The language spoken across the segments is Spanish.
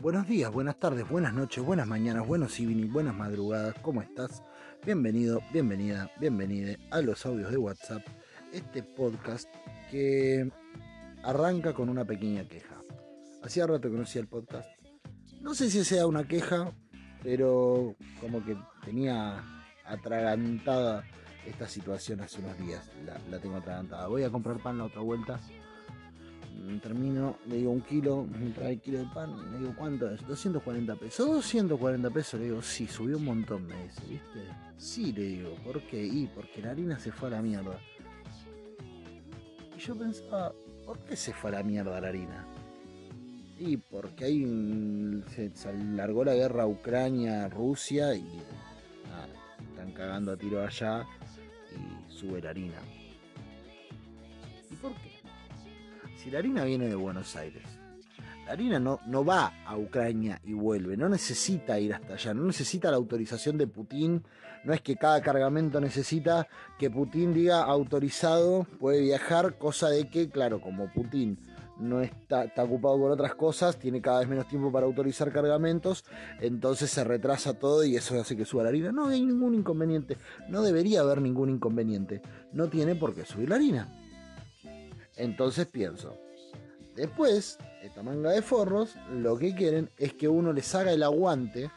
Buenos días, buenas tardes, buenas noches, buenas mañanas, buenos evening, buenas madrugadas, ¿cómo estás? Bienvenido, bienvenida, bienvenide a los audios de WhatsApp, este podcast que arranca con una pequeña queja. Hacía rato que no hacía el podcast. No sé si sea una queja, pero como que tenía atragantada esta situación hace unos días. La, tengo atragantada. Voy a comprar pan la otra vuelta Mm, termino, le digo un kilo, me trae el kilo de pan, le digo, ¿cuánto es? 240 pesos. 240 pesos, le digo, sí, subió un montón, me dice, ¿viste? Sí, le digo, ¿por qué? Y porque la harina se fue a la mierda. Y yo pensaba, ¿por qué se fue a la mierda la harina? Y porque ahí se, se largó la guerra Ucrania-Rusia y nada, están cagando a tiro allá y sube la harina. ¿Y por qué? Si la harina viene de Buenos Aires, la harina no, no va a Ucrania y vuelve, no necesita ir hasta allá, no necesita la autorización de Putin, no es que cada cargamento necesita que Putin diga autorizado, puede viajar, cosa de que, claro, como Putin no está, está ocupado por otras cosas, tiene cada vez menos tiempo para autorizar cargamentos, entonces se retrasa todo y eso hace que suba la harina. No hay ningún inconveniente, no debería haber ningún inconveniente, no tiene por qué subir la harina. Entonces pienso, después, esta manga de forros, lo que quieren es que uno les haga el aguante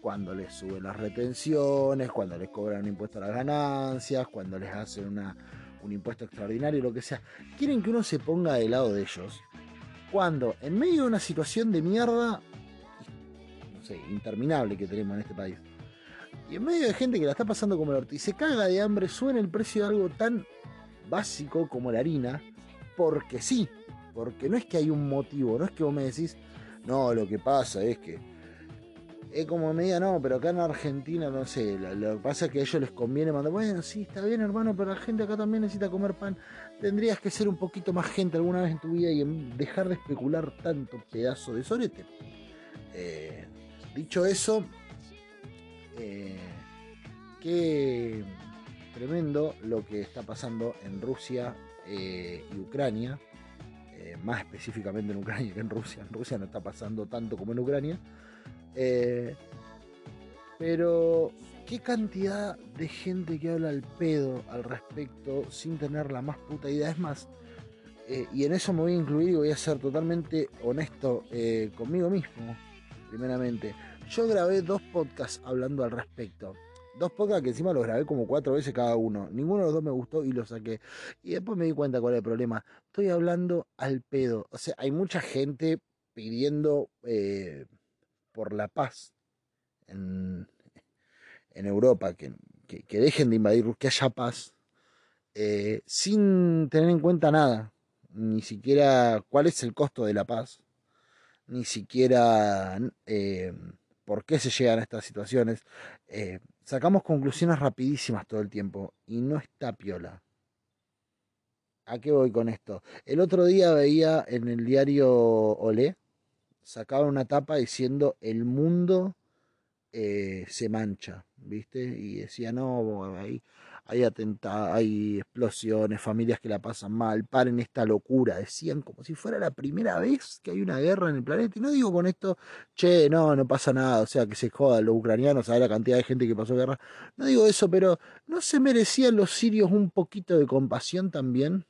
cuando les suben las retenciones, cuando les cobran un impuesto a las ganancias, cuando les hacen una, un impuesto extraordinario, lo que sea. Quieren que uno se ponga del lado de ellos. Cuando en medio de una situación de mierda, no sé, interminable que tenemos en este país, y en medio de gente que la está pasando como el orto y se caga de hambre, suena el precio de algo tan básico como la harina, porque sí, porque no es que hay un motivo, no es que vos me decís, no, lo que pasa es que es como media, no, pero acá en Argentina, no sé, lo, que pasa es que a ellos les conviene mandar, bueno, sí, está bien hermano, pero la gente acá también necesita comer pan. Tendrías que ser un poquito más gente alguna vez en tu vida y dejar de especular tanto pedazo de sorete. Eh, dicho eso, eh, qué tremendo lo que está pasando en Rusia eh, y Ucrania, eh, más específicamente en Ucrania que en Rusia. En Rusia no está pasando tanto como en Ucrania. Eh, pero qué cantidad de gente que habla al pedo al respecto sin tener la más puta idea. Es más, eh, y en eso me voy a incluir y voy a ser totalmente honesto conmigo mismo, primeramente. Yo grabé dos podcasts hablando al respecto. Dos podcasts que encima los grabé como cuatro veces cada uno. Ninguno de los dos me gustó y los saqué. Y después me di cuenta cuál es el problema. Estoy hablando al pedo. O sea, hay mucha gente pidiendo eh, por la paz en, en Europa, que, que, dejen de invadir, que haya paz, eh, sin tener en cuenta nada. Ni siquiera cuál es el costo de la paz. Ni siquiera... Eh, por qué se llegan a estas situaciones. Sacamos conclusiones rapidísimas todo el tiempo y no está piola. ¿A qué voy con esto? El otro día veía en el diario Olé, sacaba una tapa diciendo el mundo eh, se mancha, ¿viste? Y decía, no, ahí hay atentados, hay explosiones, familias que la pasan mal, paren esta locura, decían como si fuera la primera vez que hay una guerra en el planeta. Y no digo con esto, che, no, no pasa nada, o sea, que se jodan los ucranianos, a la cantidad de gente que pasó guerra. No digo eso, pero ¿no se merecían los sirios un poquito de compasión también?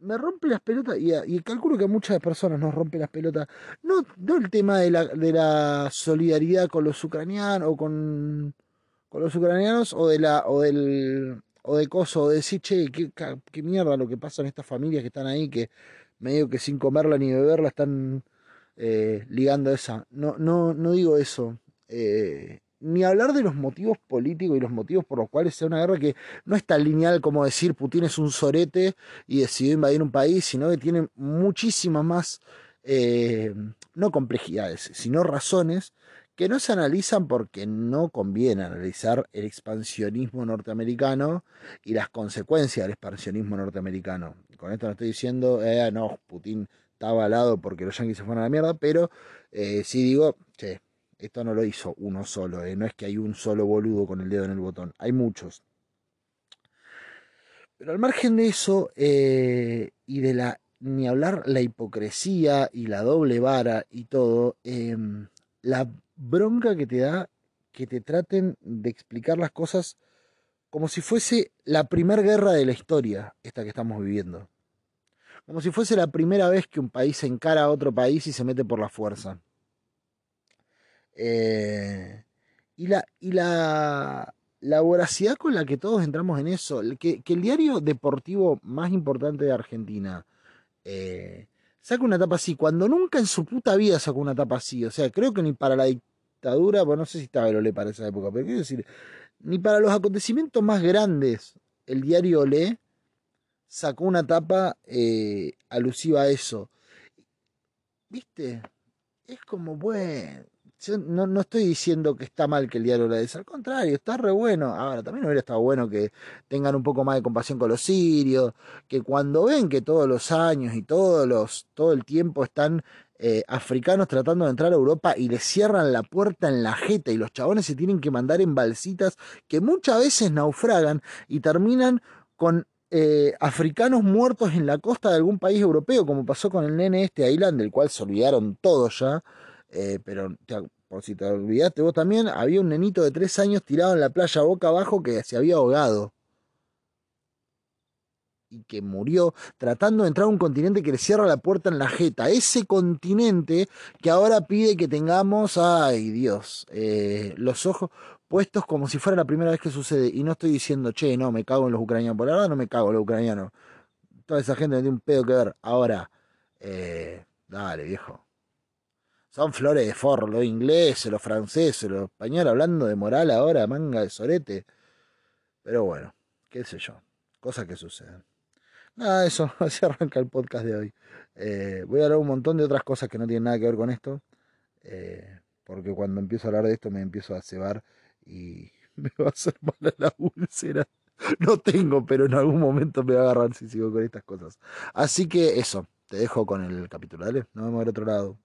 me rompe las pelotas y, y, calculo que a muchas personas nos rompe las pelotas. No, no el tema de la, de la solidaridad con los ucranianos o con, con los ucranianos o de la o del o de coso o de decir che qué, qué, mierda lo que pasa en estas familias que están ahí que medio que sin comerla ni beberla están eh, ligando esa no no no digo eso eh, ni hablar de los motivos políticos y los motivos por los cuales sea una guerra que no es tan lineal como decir Putin es un sorete y decidió invadir un país, sino que tiene muchísimas más, eh, no complejidades, sino razones que no se analizan porque no conviene analizar el expansionismo norteamericano y las consecuencias del expansionismo norteamericano. Con esto no estoy diciendo, eh, no, Putin está avalado porque los yanquis se fueron a la mierda, pero eh, sí digo, che, esto no lo hizo uno solo, eh, no es que hay un solo boludo con el dedo en el botón, hay muchos. Pero al margen de eso, eh, y de la, ni hablar la hipocresía y la doble vara y todo, em, la bronca que te da que te traten de explicar las cosas como si fuese la primera guerra de la historia, esta que estamos viviendo. Como si fuese la primera vez que un país encara a otro país y se mete por la fuerza. Eh, y la, y la, la voracidad con la que todos entramos en eso, que, que el diario deportivo más importante de Argentina eh, saca una etapa así, cuando nunca en su puta vida sacó una etapa así, o sea, creo que ni para la dictadura, bueno, no sé si estaba el Olé para esa época, pero quiero decir, ni para los acontecimientos más grandes, el diario Olé sacó una etapa eh, alusiva a eso. ¿Viste? Es como, bueno, yo no, no, estoy diciendo que está mal que el diario la des, al contrario, está re bueno. Ahora, también hubiera estado bueno que tengan un poco más de compasión con los sirios, que cuando ven que todos los años y todos los, todo el tiempo están eh, africanos tratando de entrar a Europa y les cierran la puerta en la jeta y los chabones se tienen que mandar en balsitas que muchas veces naufragan y terminan con eh, africanos muertos en la costa de algún país europeo, como pasó con el nene este Ailand, del cual se olvidaron todos ya eh, pero por si te olvidaste vos también, había un nenito de tres años tirado en la playa boca abajo que se había ahogado. Y que murió tratando de entrar a un continente que le cierra la puerta en la jeta. Ese continente que ahora pide que tengamos, ay Dios, eh, los ojos puestos como si fuera la primera vez que sucede. Y no estoy diciendo, che, no, me cago en los ucranianos. Por ahora no me cago en los ucranianos. Toda esa gente tiene un pedo que ver. Ahora, eh, dale, viejo son flores de forro, los ingleses, los franceses, los españoles hablando de moral ahora, manga de sorete. Pero bueno, qué sé yo, cosas que suceden. Nada, eso, así arranca el podcast de hoy. Eh, voy a hablar un montón de otras cosas que no tienen nada que ver con esto, eh, porque cuando empiezo a hablar de esto me empiezo a cebar y me va a hacer mal la úlcera. No tengo, pero en algún momento me va a agarrar si sigo con estas cosas. Así que eso, te dejo con el capítulo, ¿vale? Nos vemos al otro lado.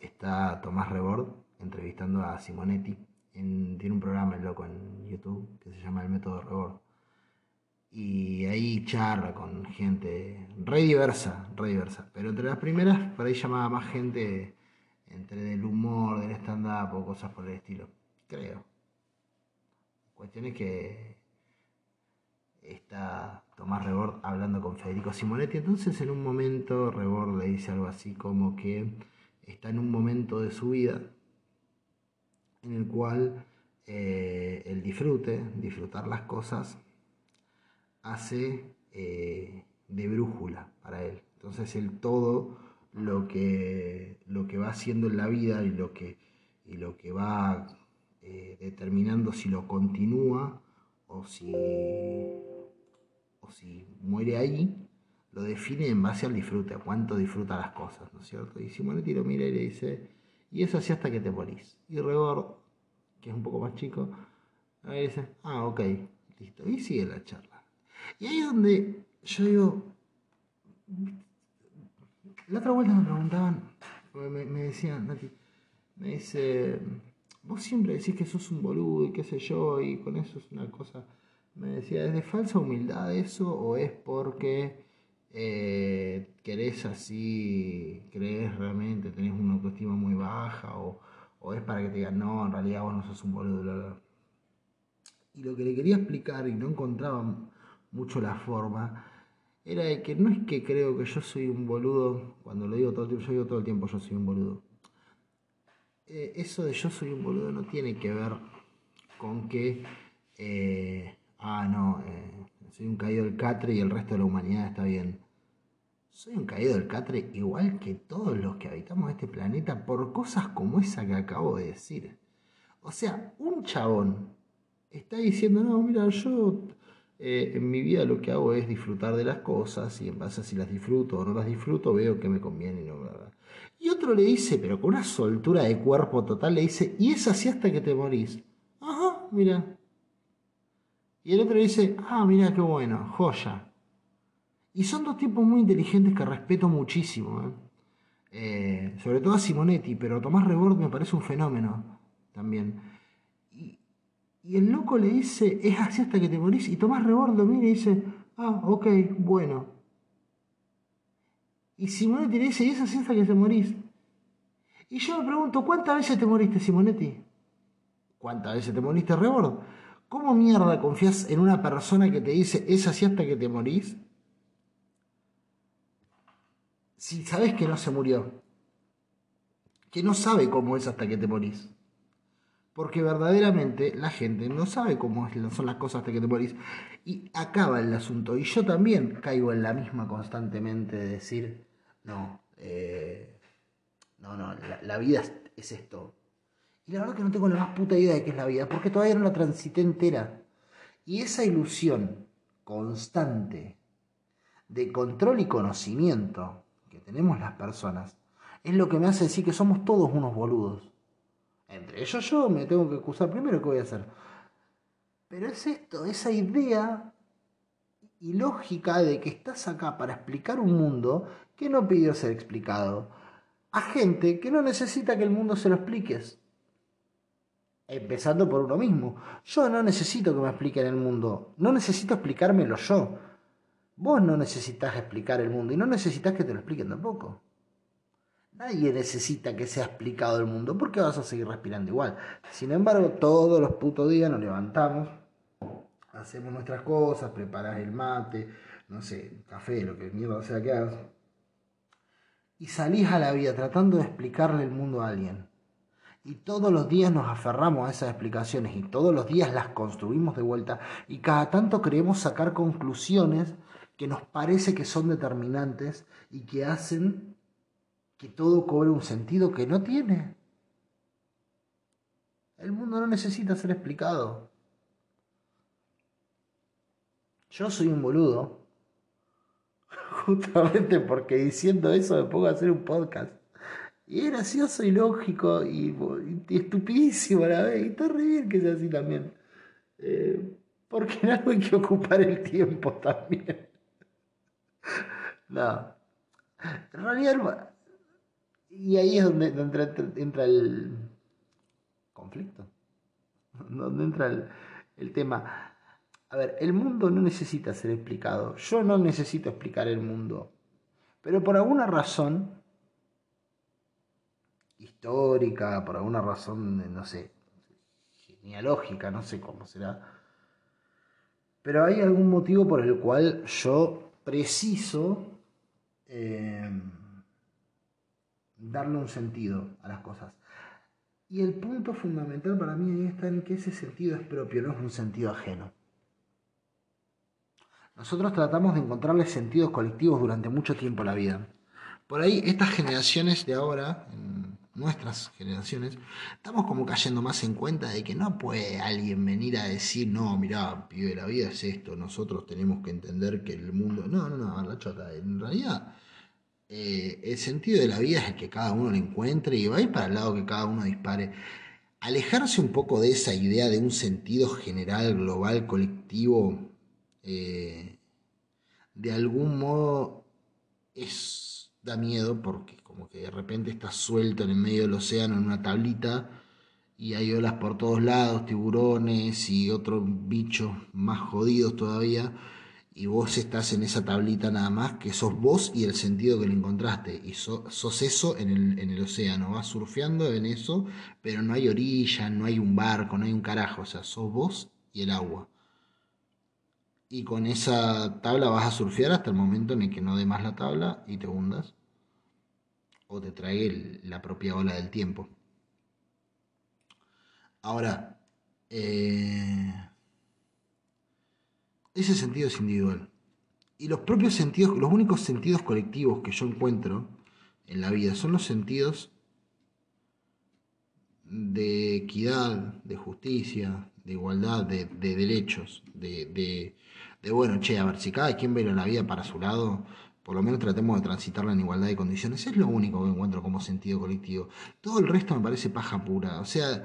está Tomás Rebord entrevistando a Simonetti. Tiene un programa loco en YouTube que se llama El Método Rebord. Y ahí charla con gente re diversa, re diversa. Pero entre las primeras, por ahí llamaba más gente entre del humor, del stand-up o cosas por el estilo. Creo. Cuestión es que está Tomás Rebord hablando con Federico Simonetti. Entonces en un momento Rebord le dice algo así como que está en un momento de su vida en el cual eh, el disfrute, disfrutar las cosas, hace eh, de brújula para él. Entonces el todo lo que, lo que va haciendo en la vida y lo que, y lo que va eh, determinando si lo continúa o si, o si muere ahí, lo define en base al disfrute, a cuánto disfruta las cosas, ¿no es cierto? Y Simonetti lo mira y le dice, y eso así hasta que te morís. Y Rebord, que es un poco más chico, le dice, ah, ok, listo. Y sigue la charla. Y ahí es donde yo digo, la otra vuelta me preguntaban, me, me decían, Nati, me dice, vos siempre decís que sos un boludo y qué sé yo, y con eso es una cosa, me decía, ¿es de falsa humildad eso o es porque eh, querés así, crees realmente, tenés una autoestima muy baja o, es para que te digan, no, en realidad vos no sos un boludo. Y lo que le quería explicar y no encontraba mucho la forma era de que no es que creo que yo soy un boludo, cuando lo digo todo el tiempo, yo digo todo el tiempo yo soy un boludo. Eh, eso de yo soy un boludo no tiene que ver con que, eh, ah, no, eh, soy un caído del catre y el resto de la humanidad está bien. Soy un caído del catre igual que todos los que habitamos este planeta por cosas como esa que acabo de decir. O sea, un chabón está diciendo, no, mira, yo eh, en mi vida lo que hago es disfrutar de las cosas y en base a si las disfruto o no las disfruto veo que me conviene y no Y otro le dice, pero con una soltura de cuerpo total, le dice, y es así hasta que te morís. Ajá, mira. Y el otro le dice, ah, mira qué bueno, joya. Y son dos tipos muy inteligentes que respeto muchísimo. ¿eh? Eh, sobre todo a Simonetti, pero Tomás Rebord me parece un fenómeno también. Y, el loco le dice, es así hasta que te morís. Y Tomás Rebord lo mira y dice, ah, ok, bueno. Y Simonetti le dice, y es así hasta que te morís. Y yo me pregunto, ¿cuántas veces te moriste, Simonetti? ¿Cuántas veces te moriste, Rebord? ¿Cómo mierda confías en una persona que te dice, es así hasta que te morís? si sabes que no se murió, que no sabe cómo es hasta que te morís. Porque verdaderamente la gente no sabe cómo son las cosas hasta que te morís. Y acaba el asunto. Y yo también caigo en la misma constantemente de decir, no, eh, no, no, la, vida es, esto. Y la verdad que no tengo la más puta idea de qué es la vida, porque todavía no la transité entera. Y esa ilusión constante de control y conocimiento que tenemos las personas es lo que me hace decir que somos todos unos boludos. Entre ellos yo me tengo que acusar primero, ¿qué voy a hacer? Pero es esto, esa idea ilógica de que estás acá para explicar un mundo que no pidió ser explicado a gente que no necesita que el mundo se lo expliques. Empezando por uno mismo. Yo no necesito que me expliquen el mundo. No necesito explicármelo yo. Vos no necesitas explicar el mundo y no necesitas que te lo expliquen tampoco. Nadie necesita que sea explicado el mundo porque vas a seguir respirando igual. Sin embargo, todos los putos días nos levantamos, hacemos nuestras cosas, preparas el mate, no sé, café, lo que mierda sea que hagas. Y salís a la vida tratando de explicarle el mundo a alguien. Y todos los días nos aferramos a esas explicaciones y todos los días las construimos de vuelta y cada tanto queremos sacar conclusiones que nos parece que son determinantes y que hacen que todo cobre un sentido que no tiene. El mundo no necesita ser explicado. Yo soy un boludo, justamente porque diciendo eso me pongo a hacer un podcast. Y es gracioso y lógico y, estupidísimo a la vez. Y está re bien que sea así también. Eh, porque en algo hay que ocupar el tiempo también. No. En realidad, y ahí es donde, entra, el conflicto. Donde entra el, el tema. A ver, el mundo no necesita ser explicado. Yo no necesito explicar el mundo. Pero por alguna razón histórica, por alguna razón, no sé, genealógica, no sé cómo será. Pero hay algún motivo por el cual yo preciso Em, darle un sentido a las cosas. Y el punto fundamental para mí está en que ese sentido es propio, no es un sentido ajeno. Nosotros tratamos de encontrarle sentidos colectivos durante mucho tiempo a la vida. Por ahí, estas generaciones de ahora, nuestras generaciones, estamos como cayendo más en cuenta de que no puede alguien venir a decir, no, mira pibe, la vida es esto, nosotros tenemos que entender que el mundo... No, no, no, la chota, en realidad eh, el sentido de la vida es el que cada uno lo encuentre y va a ir para el lado que cada uno dispare. Alejarse un poco de esa idea de un sentido general, global, colectivo, eh, de algún modo es, da miedo porque como que de repente estás suelto en el medio del océano en una tablita y hay olas por todos lados, tiburones y otros bichos más jodidos todavía y vos estás en esa tablita nada más, que sos vos y el sentido que le encontraste, y sos eso en el, en el, océano, vas surfeando en eso, pero no hay orilla, no hay un barco, no hay un carajo, o sea, sos vos y el agua. Y con esa tabla vas a surfear hasta el momento en el que no dé más la tabla y te hundas, o te trae la propia ola del tiempo. Ahora, eh, ese sentido es individual. Y los propios sentidos, los únicos sentidos colectivos que yo encuentro en la vida son los sentidos de equidad, de justicia, de igualdad, de, derechos, de, de, bueno, che, a ver, si cada quien ve la vida para su lado, por lo menos tratemos de transitarla en igualdad de condiciones. Es lo único que encuentro como sentido colectivo. Todo el resto me parece paja pura. O sea,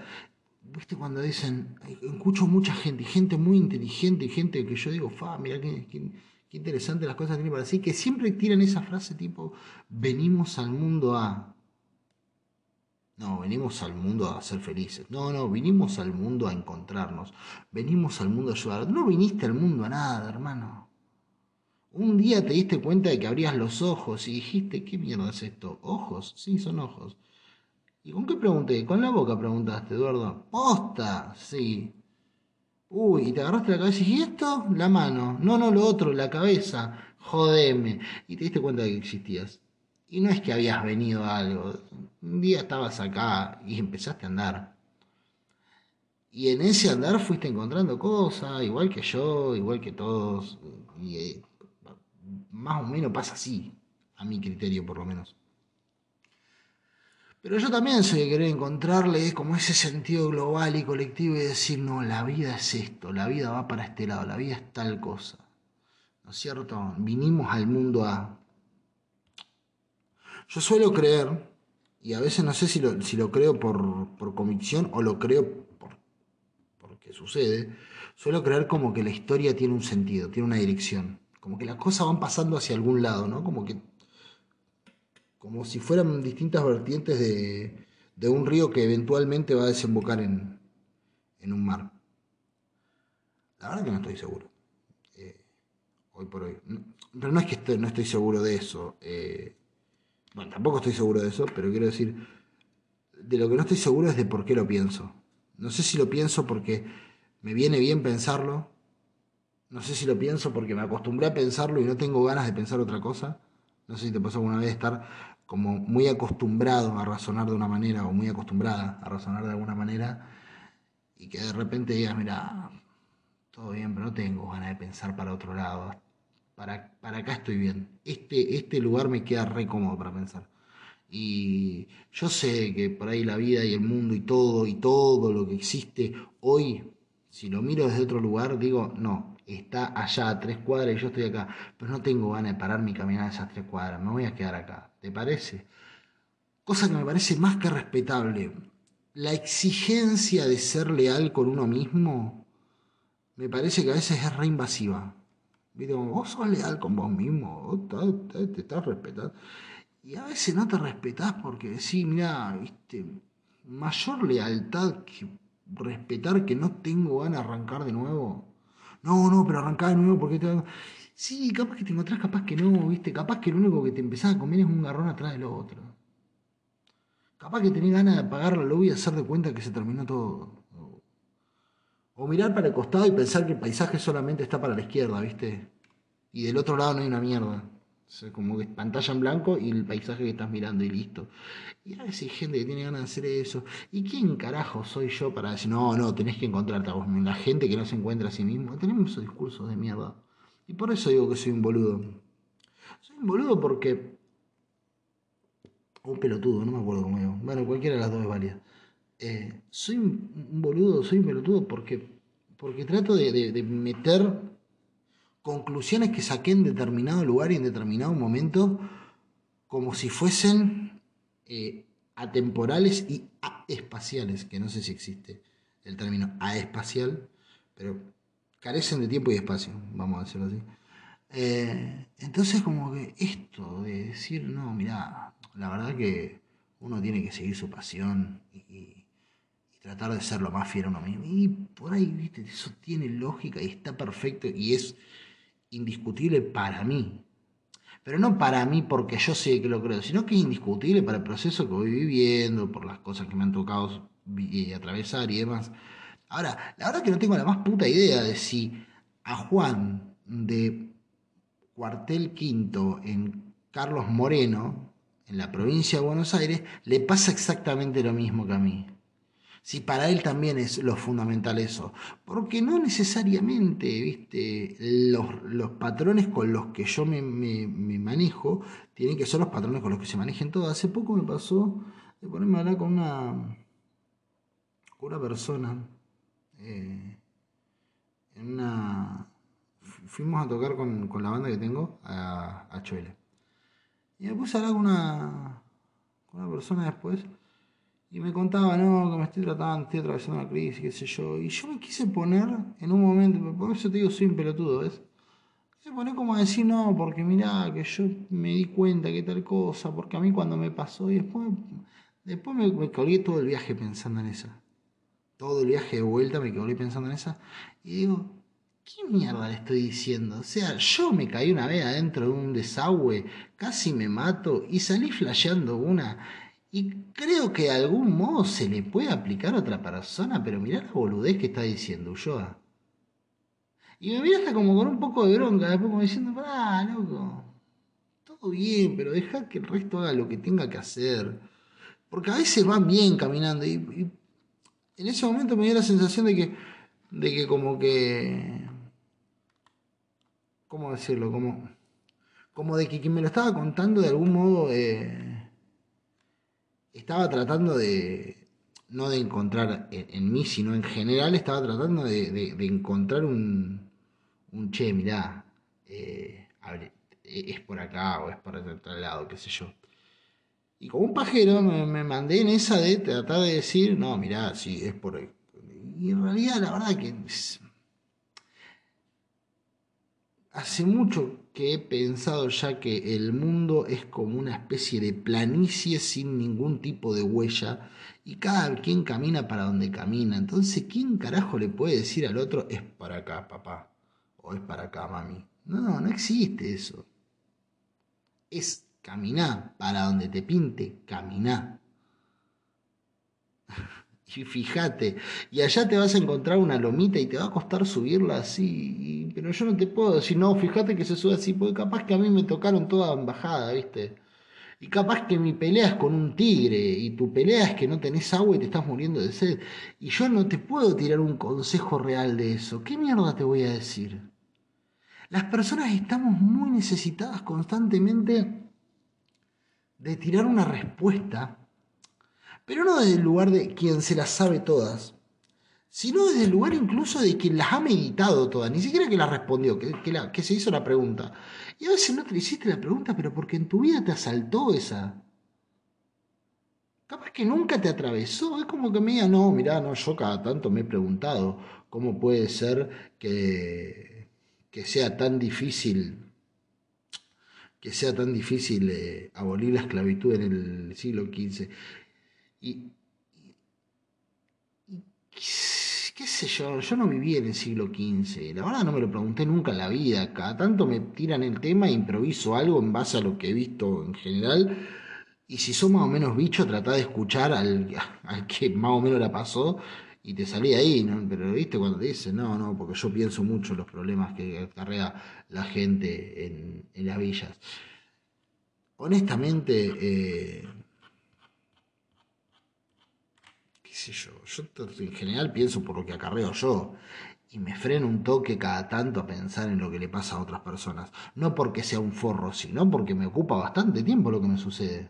viste cuando dicen, escucho mucha gente, gente muy inteligente, gente que yo digo, fa, mira qué, qué, interesante las cosas que tiene para decir, que siempre tiran esa frase tipo, venimos al mundo a... No, venimos al mundo a ser felices. No, no, vinimos al mundo a encontrarnos. Venimos al mundo a ayudar. No viniste al mundo a nada, hermano. Un día te diste cuenta de que abrías los ojos y dijiste, ¿qué mierda es esto? ¿Ojos? Sí, son ojos. ¿Y con qué pregunté? Con la boca preguntaste, Eduardo. ¡Posta! Sí. Uy, y te agarraste la cabeza y ¿y esto? La mano. No, no, lo otro, la cabeza. Jodeme. Y te diste cuenta de que existías. Y no es que habías venido a algo. Un día estabas acá y empezaste a andar. Y en ese andar fuiste encontrando cosas, igual que yo, igual que todos. Eh, más o menos pasa así, a mi criterio por lo menos. Pero yo también soy de querer encontrarle como ese sentido global y colectivo y decir, no, la vida es esto, la vida va para este lado, la vida es tal cosa. ¿No es cierto? Vinimos al mundo a yo suelo creer, y a veces no sé si lo, si lo creo por, por, convicción o lo creo por, porque sucede, suelo creer como que la historia tiene un sentido, tiene una dirección, como que las cosas van pasando hacia algún lado, ¿no? Como que como si fueran distintas vertientes de, de un río que eventualmente va a desembocar en, en un mar. La verdad que no estoy seguro. Eh, hoy por hoy. Pero no es que no estoy seguro de eso. Eh, bueno, tampoco estoy seguro de eso, pero quiero decir, de lo que no estoy seguro es de por qué lo pienso. No sé si lo pienso porque me viene bien pensarlo, no sé si lo pienso porque me acostumbré a pensarlo y no tengo ganas de pensar otra cosa. No sé si te pasó alguna vez estar como muy acostumbrado a razonar de una manera o muy acostumbrada a razonar de alguna manera y que de repente digas, mira, todo bien, pero no tengo ganas de pensar para otro lado para, para acá estoy bien. Este, este lugar me queda re cómodo para pensar. Y yo sé que por ahí la vida y el mundo y todo y todo lo que existe hoy, si lo miro desde otro lugar, digo, no, está allá a tres cuadras y yo estoy acá, pero no tengo ganas de pararme y caminar esas tres cuadras, me voy a quedar acá. ¿Te parece? Cosa que me parece más que respetable. La exigencia de ser leal con uno mismo me parece que a veces es re invasiva. ¿Viste? vos sos leal con vos mismo, te, estás respetando. Y a veces no te respetás porque decís, mira, ¿viste? mayor lealtad que respetar que no tengo ganas de arrancar de nuevo. No, no, pero arrancar de nuevo porque te... Sí, capaz que te encontrás, capaz que no, ¿viste? Capaz que lo único que te empezás a comer es un garrón atrás del otro. Capaz que tenés ganas de apagar la luz y hacer de cuenta que se terminó todo. O mirar para el costado y pensar que el paisaje solamente está para la izquierda, ¿viste? Y del otro lado no hay una mierda. O como que pantalla en blanco y el paisaje que estás mirando y listo. Y a veces hay gente que tiene ganas de hacer eso. ¿Y quién carajo soy yo para decir, no, no, tenés que encontrarte a vos La gente que no se encuentra a sí mismo. Tenemos esos discursos de mierda. Y por eso digo que soy un boludo. Soy un boludo porque... un pelotudo, no me acuerdo cómo digo. Bueno, cualquiera de las dos es válida. Eh, soy un, boludo, soy un pelotudo porque, porque trato de, meter conclusiones que saqué en determinado lugar y en determinado momento como si fuesen eh, atemporales y espaciales, que no sé si existe el término aespacial, pero carecen de tiempo y espacio, vamos a decirlo así. Eh, entonces como que esto de decir, no, mira, la verdad que uno tiene que seguir su pasión y, tratar de ser lo más fiel a uno mismo. Y por ahí, viste, eso tiene lógica y está perfecto y es indiscutible para mí. Pero no para mí porque yo sé que lo creo, sino que es indiscutible para el proceso que voy viviendo, por las cosas que me han tocado atravesar y demás. Ahora, la verdad que no tengo la más puta idea de si a Juan de Cuartel Quinto en Carlos Moreno, en la provincia de Buenos Aires, le pasa exactamente lo mismo que a mí si para él también es lo fundamental eso. Porque no necesariamente, viste, los, patrones con los que yo me, manejo tienen que ser los patrones con los que se manejen todos. Hace poco me pasó de ponerme a hablar con una, con una persona eh, en una... Fuimos a tocar con, la banda que tengo a, a Chuele. Y me puse a hablar con una, con una persona después y me contaba, no, que me estoy tratando, estoy atravesando una crisis, qué sé yo. Y yo me quise poner en un momento, por eso te digo, soy un pelotudo, ¿ves? Se pone como a decir, no, porque mirá, que yo me di cuenta que tal cosa, porque a mí cuando me pasó, y después, después me, me colgué todo el viaje pensando en esa. Todo el viaje de vuelta me colgué pensando en esa. Y digo, ¿qué mierda le estoy diciendo? O sea, yo me caí una vez adentro de un desagüe, casi me mato y salí flasheando una. Y creo que de algún modo se le puede aplicar a otra persona, pero mirá la boludez que está diciendo Ulloa. Y me mira hasta como con un poco de bronca, después como diciendo, ah, loco, todo bien, pero deja que el resto haga lo que tenga que hacer. Porque a veces van bien caminando y, en ese momento me dio la sensación de que, de que como que, ¿cómo decirlo? Como, como de que quien me lo estaba contando de algún modo eh, estaba tratando de, no de encontrar en, mí, sino en general, estaba tratando de encontrar un, un che, mirá, eh, es por acá o es por otro lado, qué sé yo. Y como un pajero me, mandé en esa de tratar de decir, no, mirá, sí, es por. Y en realidad la verdad que hace mucho que he pensado ya que el mundo es como una especie de planicie sin ningún tipo de huella y cada quien camina para donde camina. Entonces, ¿quién carajo le puede decir al otro es para acá, papá? o es para acá, mami. No, no existe eso. Es caminar para donde te pinte, caminar. Y fíjate, y allá te vas a encontrar una lomita y te va a costar subirla así, pero yo no te puedo decir, no, fíjate que se sube así, porque capaz que a mí me tocaron toda embajada, ¿viste? Y capaz que mi pelea es con un tigre y tu pelea es que no tenés agua y te estás muriendo de sed. Y yo no te puedo tirar un consejo real de eso. ¿Qué mierda te voy a decir? Las personas estamos muy necesitadas constantemente de tirar una respuesta, pero no desde el lugar de quien se las sabe todas, sino desde el lugar incluso de quien las ha meditado todas, ni siquiera que las respondió, que, se hizo la pregunta. Y a veces no te hiciste la pregunta, pero porque en tu vida te asaltó esa. Capaz que nunca te atravesó, es como que me diga, no, mirá, no, yo cada tanto me he preguntado cómo puede ser que que sea tan difícil que sea tan difícil eh, abolir la esclavitud en el siglo XV. Y, qué sé yo, yo no viví en el siglo XV, la verdad no me lo pregunté nunca en la vida, cada tanto me tiran el tema e improviso algo en base a lo que he visto en general, y si son más o menos bicho, tratá de escuchar al, al que más o menos la pasó y te salía ahí, ¿no? Pero viste cuando te dicen, no, no, porque yo pienso mucho en los problemas que acarrea la gente en, las villas. Honestamente, eh, yo en general pienso por lo que acarreo yo y me freno un toque cada tanto a pensar en lo que le pasa a otras personas. No porque sea un forro, sino porque me ocupa bastante tiempo lo que me sucede.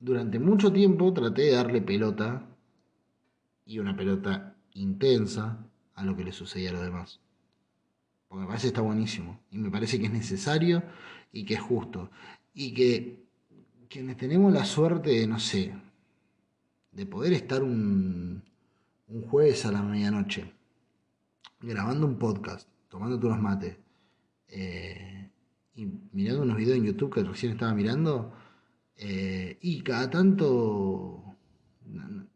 Durante mucho tiempo traté de darle pelota y una pelota intensa a lo que le sucedía a los demás. Porque me parece que está buenísimo. Y me parece que es necesario y que es justo. Y que quienes tenemos la suerte de, no sé, de poder estar un, un jueves a la medianoche grabando un podcast, tomando unos mates eh, y mirando unos videos en YouTube que recién estaba mirando, eh, y cada tanto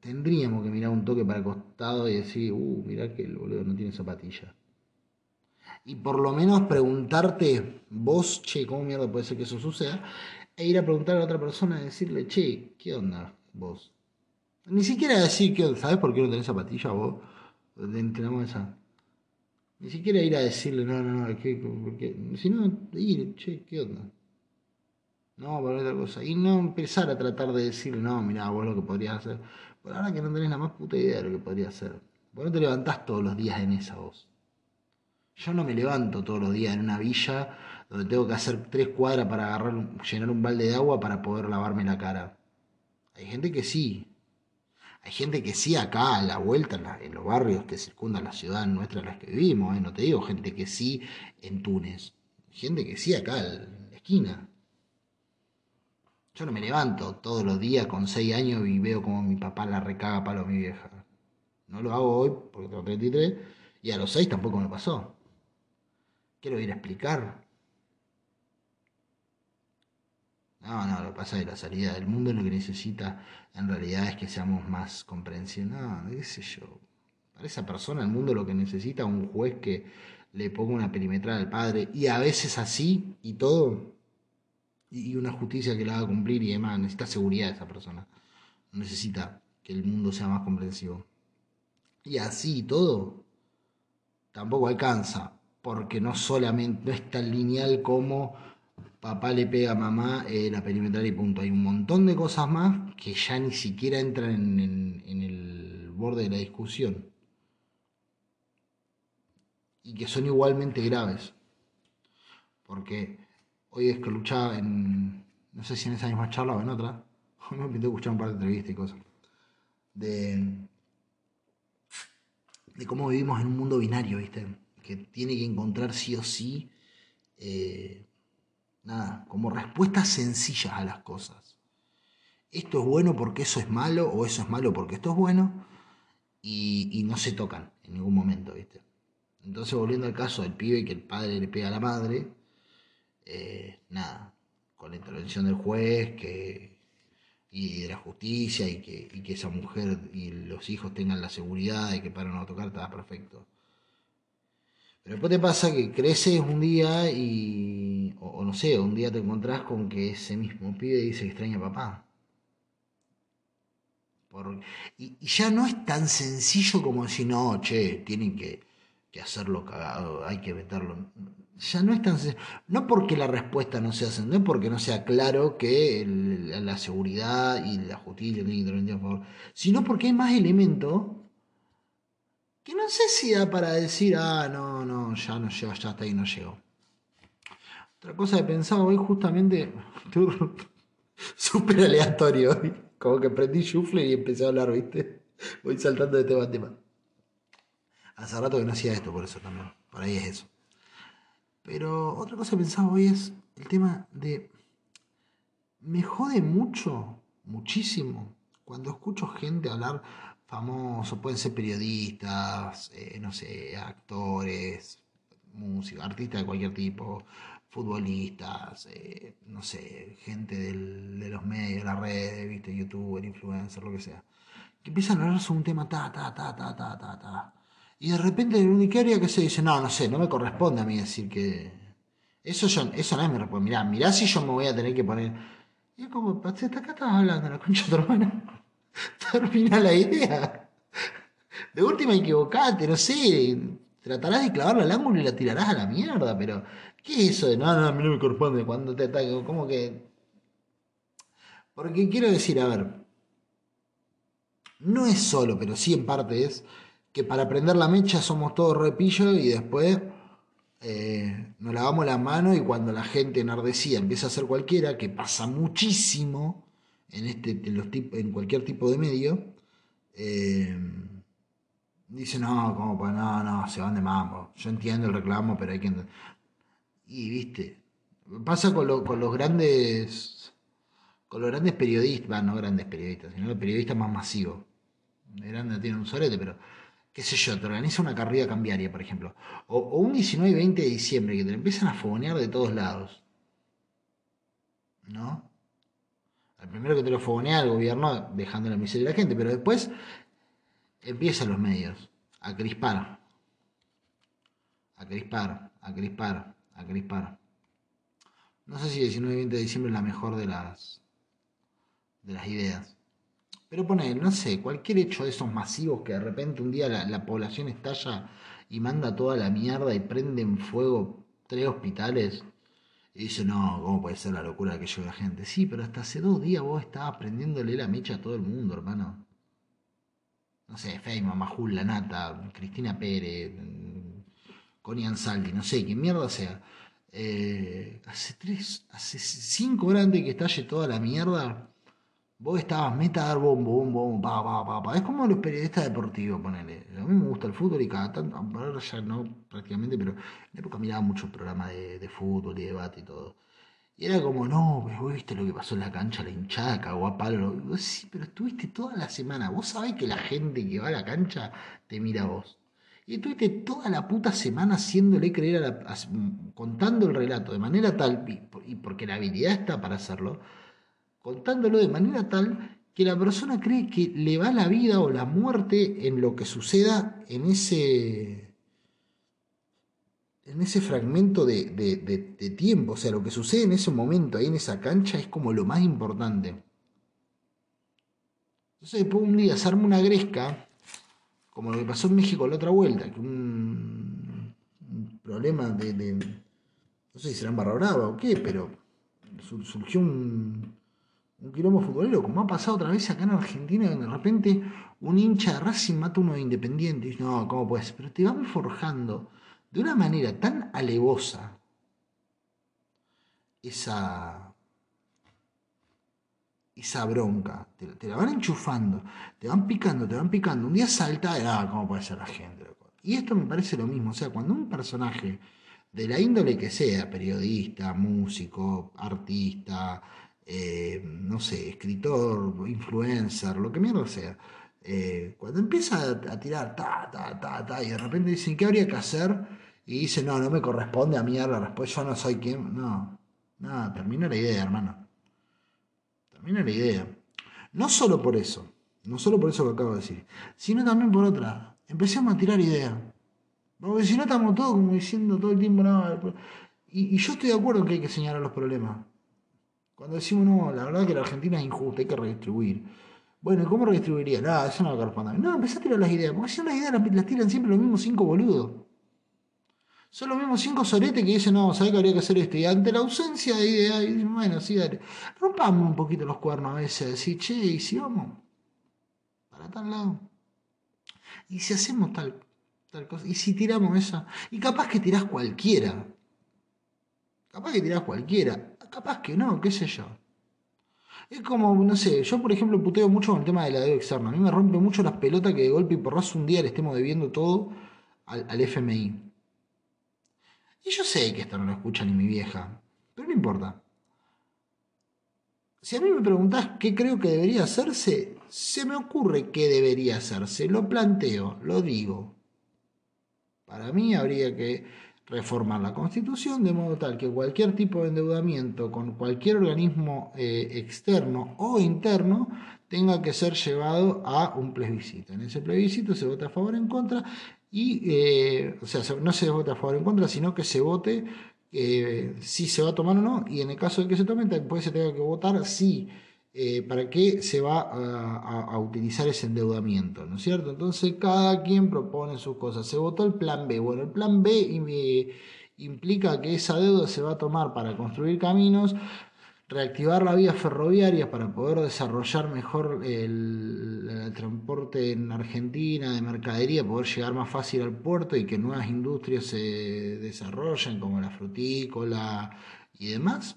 tendríamos que mirar un toque para el costado y decir, uh, mirá que el boludo no tiene zapatilla. Y por lo menos preguntarte vos, che, ¿cómo mierda puede ser que eso suceda? E ir a preguntar a otra persona y decirle, che, ¿qué onda vos? Ni siquiera decir, ¿qué ¿sabes por qué no tenés zapatilla vos? Entendamos esa. Ni siquiera ir a decirle, no, no, no, ¿qué, qué? sino ir, che, ¿qué onda? No, por otra cosa. Y no empezar a tratar de decir, no, mira, vos lo que podrías hacer. Por ahora que no tenés la más puta idea de lo que podría hacer. Vos no te levantás todos los días en esa voz. Yo no me levanto todos los días en una villa donde tengo que hacer tres cuadras para agarrar, llenar un balde de agua para poder lavarme la cara. Hay gente que sí. Hay gente que sí acá a la vuelta en, los barrios que circundan la ciudad nuestra en la que vivimos, ¿eh? no te digo gente que sí en Túnez, gente que sí acá en la esquina. Yo no me levanto todos los días con 6 años y veo como mi papá la recaga palo a mi vieja. No lo hago hoy porque tengo 33 y a los 6 tampoco me pasó. Quiero ir a explicar. No, no, lo que pasa es que la salida del mundo lo que necesita en realidad es que seamos más comprensivos. No, qué sé yo. Para esa persona el mundo lo que necesita es un juez que le ponga una perimetral al padre y a veces así y todo y una justicia que la haga cumplir y demás. Necesita seguridad esa persona. Necesita que el mundo sea más comprensivo. Y así todo, tampoco alcanza, porque no solamente no es tan lineal como papá le pega a mamá eh, la perimetral y punto. Hay un montón de cosas más que ya ni siquiera entran en, el borde de la discusión. Y que son igualmente graves. Porque hoy es que luchaba en, no sé si en esa misma charla o en otra, me pintó escuchar un par de entrevistas y cosas, de, de cómo vivimos en un mundo binario, ¿viste? Que tiene que encontrar sí o sí, eh, nada, como respuestas sencillas a las cosas. Esto es bueno porque eso es malo, o eso es malo porque esto es bueno, y, y no se tocan en ningún momento, ¿viste? Entonces, volviendo al caso del pibe que el padre le pega a la madre, eh, nada, con la intervención del juez que, y de la justicia y que, que esa mujer y los hijos tengan la seguridad de que para no tocar está perfecto. Pero después te pasa que creces un día y, o, no sé, un día te encontrás con que ese mismo pibe dice que extraña a papá. y, ya no es tan sencillo como decir, no, che, tienen que, que hacerlo cagado, hay que meterlo ya no es tan no porque la respuesta no sea no es porque no sea claro que la seguridad y la justicia tienen que intervenir a favor, sino porque hay más elementos que no sé si da para decir, ah, no, no, ya no llego, ya hasta ahí no llego. Otra cosa que pensaba hoy justamente, súper aleatorio como que prendí shuffle y empecé a hablar, ¿viste? Voy saltando de tema a tema. Hace rato que no hacía esto, por eso también, por ahí es eso. Pero otra cosa que pensaba hoy es el tema de... Me jode mucho, muchísimo, cuando escucho gente hablar famoso, pueden ser periodistas, eh, no sé, actores, músicos, artistas de cualquier tipo, futbolistas, eh, no sé, gente de los medios, la red, viste, youtuber, influencer, lo que sea, que empiezan a hablar sobre un tema ta, ta, ta, ta, ta, ta, ta y de repente, ¿qué haría que se dice? No, no sé, no me corresponde a mí decir que. Eso, yo, eso no es mi. Mirá, mirá si yo me voy a tener que poner. Y es como, hasta acá estás hablando, la concha de tu hermana. Termina la idea. De última, equivocate, no sé. Tratarás de clavarla al ángulo y la tirarás a la mierda, pero. ¿Qué es eso de no, no, a mí no me corresponde cuando te ataque? Como que. Porque quiero decir, a ver. No es solo, pero sí en parte es que para prender la mecha somos todos repillos y después eh, nos lavamos la mano y cuando la gente enardecida empieza a hacer cualquiera, que pasa muchísimo en, este, en, cualquier tipo de medio, eh, dice, no, como no, no, se van de mambo. Yo entiendo el reclamo, pero hay que... Y viste, pasa con, con los grandes... Con los grandes periodistas, no grandes periodistas, sino los periodistas más masivos. Grandes tienen un sorete, pero qué sé yo, te organiza una carrera cambiaria, por ejemplo, o, un 19 y 20 de diciembre que te empiezan a fogonear de todos lados, ¿no? Al primero que te lo fogonea el gobierno dejando la miseria a la gente, pero después empiezan los medios a crispar, a crispar, a crispar, a crispar. No sé si 19 y 20 de diciembre es la mejor de las, de las ideas. Pero pone, no sé, cualquier hecho de esos masivos que de repente un día la, población estalla y manda toda la mierda y prende en fuego tres hospitales. Y dice, no, ¿cómo puede ser la locura que lleva la gente? Sí, pero hasta hace dos días vos estabas prendiéndole la mecha a todo el mundo, hermano. No sé, Feima, Majul, La Nata, Cristina Pérez, Connie Ansaldi, no sé, qué mierda sea. Eh, hace tres, hace cinco horas antes que estalle toda la mierda, vos estabas meta a dar bombo, bombo, bombo, pa, pa, pa, pa. Es como los periodistas deportivos, ponele. A mí me gusta el fútbol y cada tanto, ahora ya no prácticamente, pero en la época miraba muchos programas de, de fútbol y debate y todo. Y era como, no, vos viste lo que pasó en la cancha, la hinchada cagó a palo. Sí, pero estuviste toda la semana. Vos sabés que la gente que va a la cancha te mira a vos. Y estuviste toda la puta semana haciéndole creer a la, contando el relato de manera tal, y porque la habilidad está para hacerlo, contándolo de manera tal que la persona cree que le va la vida o la muerte en lo que suceda en ese en ese fragmento de, de, tiempo, o sea, lo que sucede en ese momento, ahí en esa cancha, es como lo más importante. Entonces después un día se arma una gresca, como lo que pasó en México la otra vuelta, que un, problema de, no sé si será Barra Brava o qué, pero surgió un, un quilombo futbolero, como ha pasado otra vez acá en Argentina, que de repente un hincha de Racing mata a uno de Independiente. Y no, ¿cómo puedes? Pero te van forjando de una manera tan alevosa esa, esa bronca. Te, la van enchufando, te van picando, te van picando. Un día salta, ah, ¿cómo puede ser la gente? Y esto me parece lo mismo. O sea, cuando un personaje de la índole que sea, periodista, músico, artista, eh, no sé, escritor, influencer, lo que mierda sea, eh, cuando empieza a, tirar ta, ta, ta, ta, y de repente dicen, ¿qué habría que hacer? Y dice, no, no me corresponde a mí la respuesta, yo no soy quien. No, no, termina la idea, hermano. Termina la idea. No solo por eso, no solo por eso que acabo de decir, sino también por otra. Empecemos a tirar ideas. Porque si no estamos todos como diciendo todo el tiempo, no. Y, yo estoy de acuerdo que hay que señalar los problemas. Cuando decimos, no, la verdad que la Argentina es injusta, hay que redistribuir. Bueno, ¿y cómo redistribuiría? No, eso no lo corresponde. No, empecé a tirar las ideas, porque si las ideas las, tiran siempre los mismos cinco boludos. Son los mismos cinco soretes que dicen, no, ¿sabes que habría que hacer esto? Y ante la ausencia de ideas, dicen, bueno, sí, dale. Rompamos un poquito los cuernos a veces, decir, che, ¿y si vamos? Para tal lado. ¿Y si hacemos tal, tal cosa? ¿Y si tiramos esa? Y capaz que tirás cualquiera. Capaz que tirás cualquiera. Capaz que no, qué sé yo. Es como, no sé, yo por ejemplo puteo mucho con el tema de la deuda externa. A mí me rompe mucho las pelotas que de golpe y porrazo un día le estemos debiendo todo al, FMI. Y yo sé que esto no lo escucha ni mi vieja, pero no importa. Si a mí me preguntás qué creo que debería hacerse, se me ocurre qué debería hacerse. Lo planteo, lo digo. Para mí habría que reformar la Constitución de modo tal que cualquier tipo de endeudamiento con cualquier organismo eh, externo o interno tenga que ser llevado a un plebiscito. En ese plebiscito se vota a favor o en contra y, eh, o sea, no se vota a favor o en contra, sino que se vote eh, si se va a tomar o no y en el caso de que se tome, después se tenga que votar si eh, para qué se va a, utilizar ese endeudamiento, ¿no es cierto? Entonces cada quien propone sus cosas. Se votó el plan B. Bueno, el plan B implica que esa deuda se va a tomar para construir caminos, reactivar la vía ferroviaria para poder desarrollar mejor el, transporte en Argentina de mercadería, poder llegar más fácil al puerto y que nuevas industrias se desarrollen como la frutícola y demás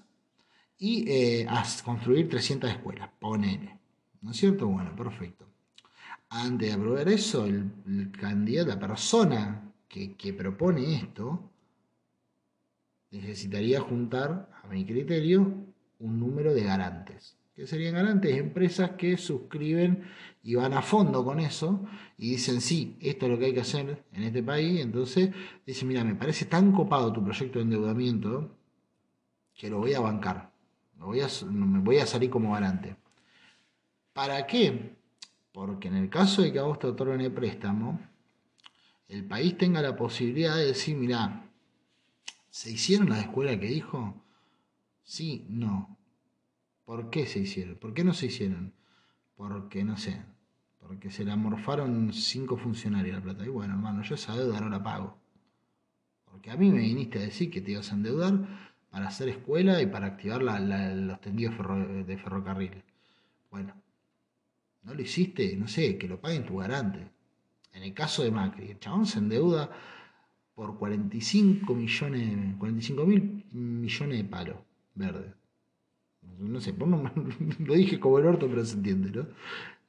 y eh, construir 300 escuelas, ponele. ¿No es cierto? Bueno, perfecto. Antes de aprobar eso, el, candidato, la persona que, propone esto, necesitaría juntar, a mi criterio, un número de garantes. ¿Qué serían garantes? Empresas que suscriben y van a fondo con eso y dicen, sí, esto es lo que hay que hacer en este país. Entonces dicen, mira, me parece tan copado tu proyecto de endeudamiento que lo voy a bancar me voy a, me voy a salir como garante. ¿Para qué? Porque en el caso de que a vos te otorguen el préstamo, el país tenga la posibilidad de decir, mira, ¿se hicieron las escuelas que dijo? Sí, no. ¿Por qué se hicieron? ¿Por qué no se hicieron? Porque, no sé, porque se la morfaron cinco funcionarios la plata. Y bueno, hermano, yo esa deuda no la pago. Porque a mí me viniste a decir que te ibas a endeudar para hacer escuela y para activar los tendidos de ferrocarril. Bueno, no lo hiciste, no sé, que lo paguen tu garante. En el caso de Macri, el chabón se endeuda por 45 millones, 45 mil millones de palos verdes. No sé, lo dije como el orto, pero se entiende, ¿no?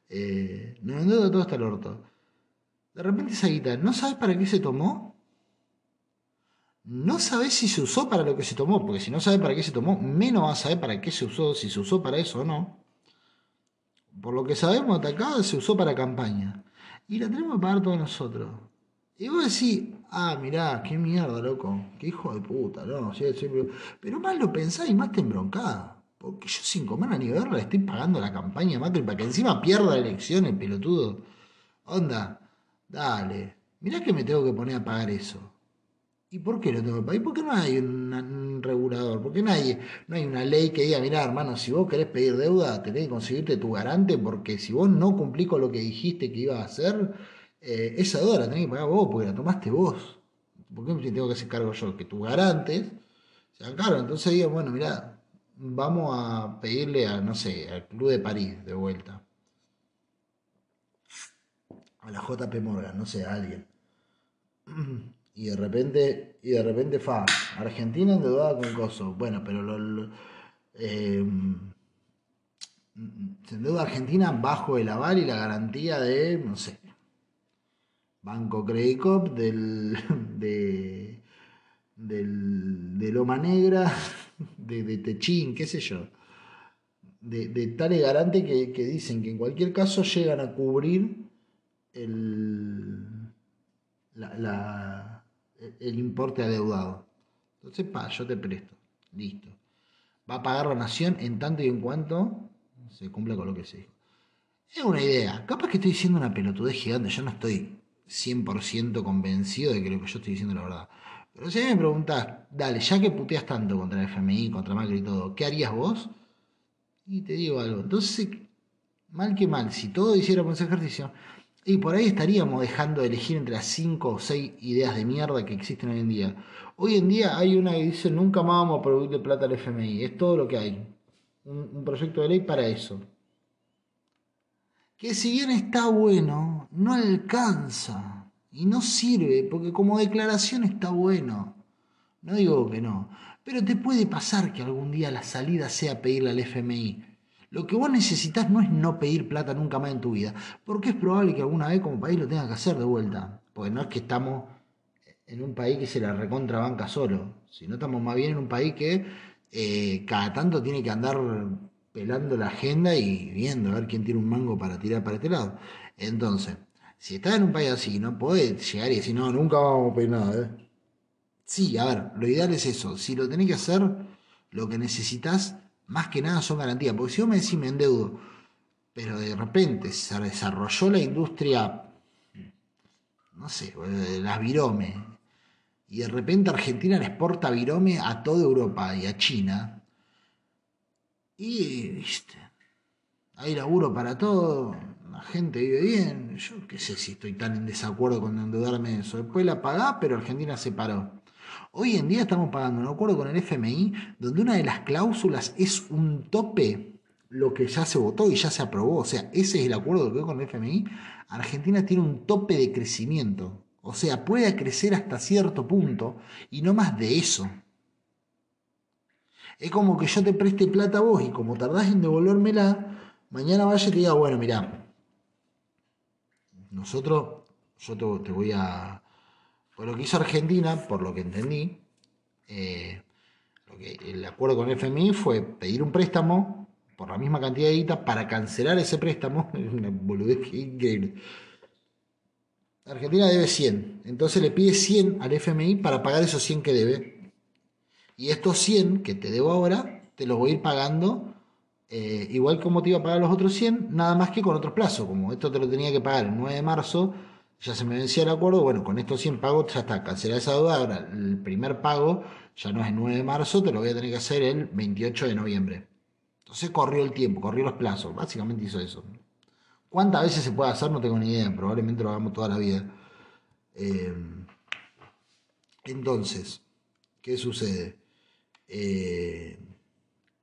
Eh, no endeuda todo hasta el orto. De repente esa guita, ¿no sabes para qué se tomó? No sabes si se usó para lo que se tomó, porque si no sabes para qué se tomó, menos vas a saber para qué se usó, si se usó para eso o no. Por lo que sabemos, acá se usó para campaña. Y la tenemos que pagar todos nosotros. Y vos decís, ah, mirá, qué mierda, loco, qué hijo de puta, no, pero más lo pensás y más te embroncás. Porque yo sin comer ni verla le estoy pagando la campaña Macri para que encima pierda elecciones, pelotudo. Onda, dale, mirá que me tengo que poner a pagar eso. ¿Y por qué lo tengo que pagar? ¿Y por qué no hay un, regulador? ¿Por qué hay, no hay una ley que diga, mirá, hermano, si vos querés pedir deuda, tenés que conseguirte tu garante, porque si vos no cumplís con lo que dijiste que ibas a hacer, eh, esa deuda la tenés que pagar vos, porque la tomaste vos. ¿Por qué tengo que hacer cargo yo? Que tus garantes caros. Entonces digo, bueno, mirá, vamos a pedirle a, no sé, al Club de París de vuelta. A la JP Morgan, no sé, a alguien. Y de repente, y de repente fa, Argentina endeudada con coso. Bueno, pero lo, eh, se endeuda Argentina bajo el aval y la garantía de, no sé, Banco Credit del, de, del, de Loma Negra, de, de Techín, qué sé yo. De, de tales garantes que, que, dicen que en cualquier caso llegan a cubrir el, la, el importe adeudado. Entonces, pa, yo te presto. Listo. Va a pagar la nación en tanto y en cuanto se cumpla con lo que se dijo. Es una idea. Capaz que estoy diciendo una pelotudez gigante. Yo no estoy 100% convencido de que lo que yo estoy diciendo es la verdad. Pero si me preguntás, dale, ya que puteas tanto contra el FMI, contra Macri y todo, ¿qué harías vos? Y te digo algo. Entonces, mal que mal, si todo hiciéramos ese ejercicio, y por ahí estaríamos dejando de elegir entre las 5 o 6 ideas de mierda que existen hoy en día. Hoy en día hay una que dice nunca más vamos a producir plata al FMI. Es todo lo que hay. un proyecto de ley para eso que si bien está bueno, no alcanza y no sirve, porque como declaración está bueno. No digo que no, pero te puede pasar que algún día la salida sea pedirle al FMI. Lo que vos necesitas no es no pedir plata nunca más en tu vida, porque es probable que alguna vez como país lo tengas que hacer de vuelta, porque no es que estamos en un país que se la recontrabanca solo, sino estamos más bien en un país que eh, cada tanto tiene que andar pelando la agenda y viendo a ver quién tiene un mango para tirar para este lado. Entonces, si estás en un país así, no podés llegar y decir, no, nunca vamos a pedir nada. ¿eh? Sí, a ver, lo ideal es eso. Si lo tenés que hacer, lo que necesitas, más que nada son garantías. Porque si vos me decís me endeudo, pero de repente se desarrolló la industria, no sé, las virome, y de repente Argentina le exporta virome a toda Europa y a China, y, viste, hay laburo para todo, la gente vive bien. Yo qué sé si estoy tan en desacuerdo con endeudarme eso. Después la pagá, pero Argentina se paró. Hoy en día estamos pagando un acuerdo con el FMI, donde una de las cláusulas es un tope, lo que ya se votó y ya se aprobó. O sea, ese es el acuerdo que hay con el FMI. Argentina tiene un tope de crecimiento. O sea, puede crecer hasta cierto punto y no más de eso. Es como que yo te preste plata a vos y como tardás en devolvérmela, mañana vaya y te diga, bueno, mira, nosotros, yo te, voy a... Por lo que hizo Argentina, por lo que entendí, eh, el acuerdo con el FMI fue pedir un préstamo por la misma cantidad de guita para cancelar ese préstamo. Es una boludez increíble. Argentina debe 100, entonces le pide 100 al FMI para pagar esos 100 que debe. Y estos 100 que te debo ahora, te los voy a ir pagando eh, igual como te iba a pagar los otros 100, nada más que con otros plazos. Como esto te lo tenía que pagar el 9 de marzo, ya se me vencía el acuerdo, bueno, con estos 100 pagos ya está, cancelada esa deuda. Ahora, el primer pago ya no es el 9 de marzo, te lo voy a tener que hacer el 28 de noviembre. Entonces corrió el tiempo, corrió los plazos, básicamente hizo eso. ¿Cuántas veces se puede hacer? No tengo ni idea, probablemente lo hagamos toda la vida. Eh, entonces, ¿qué sucede? Eh,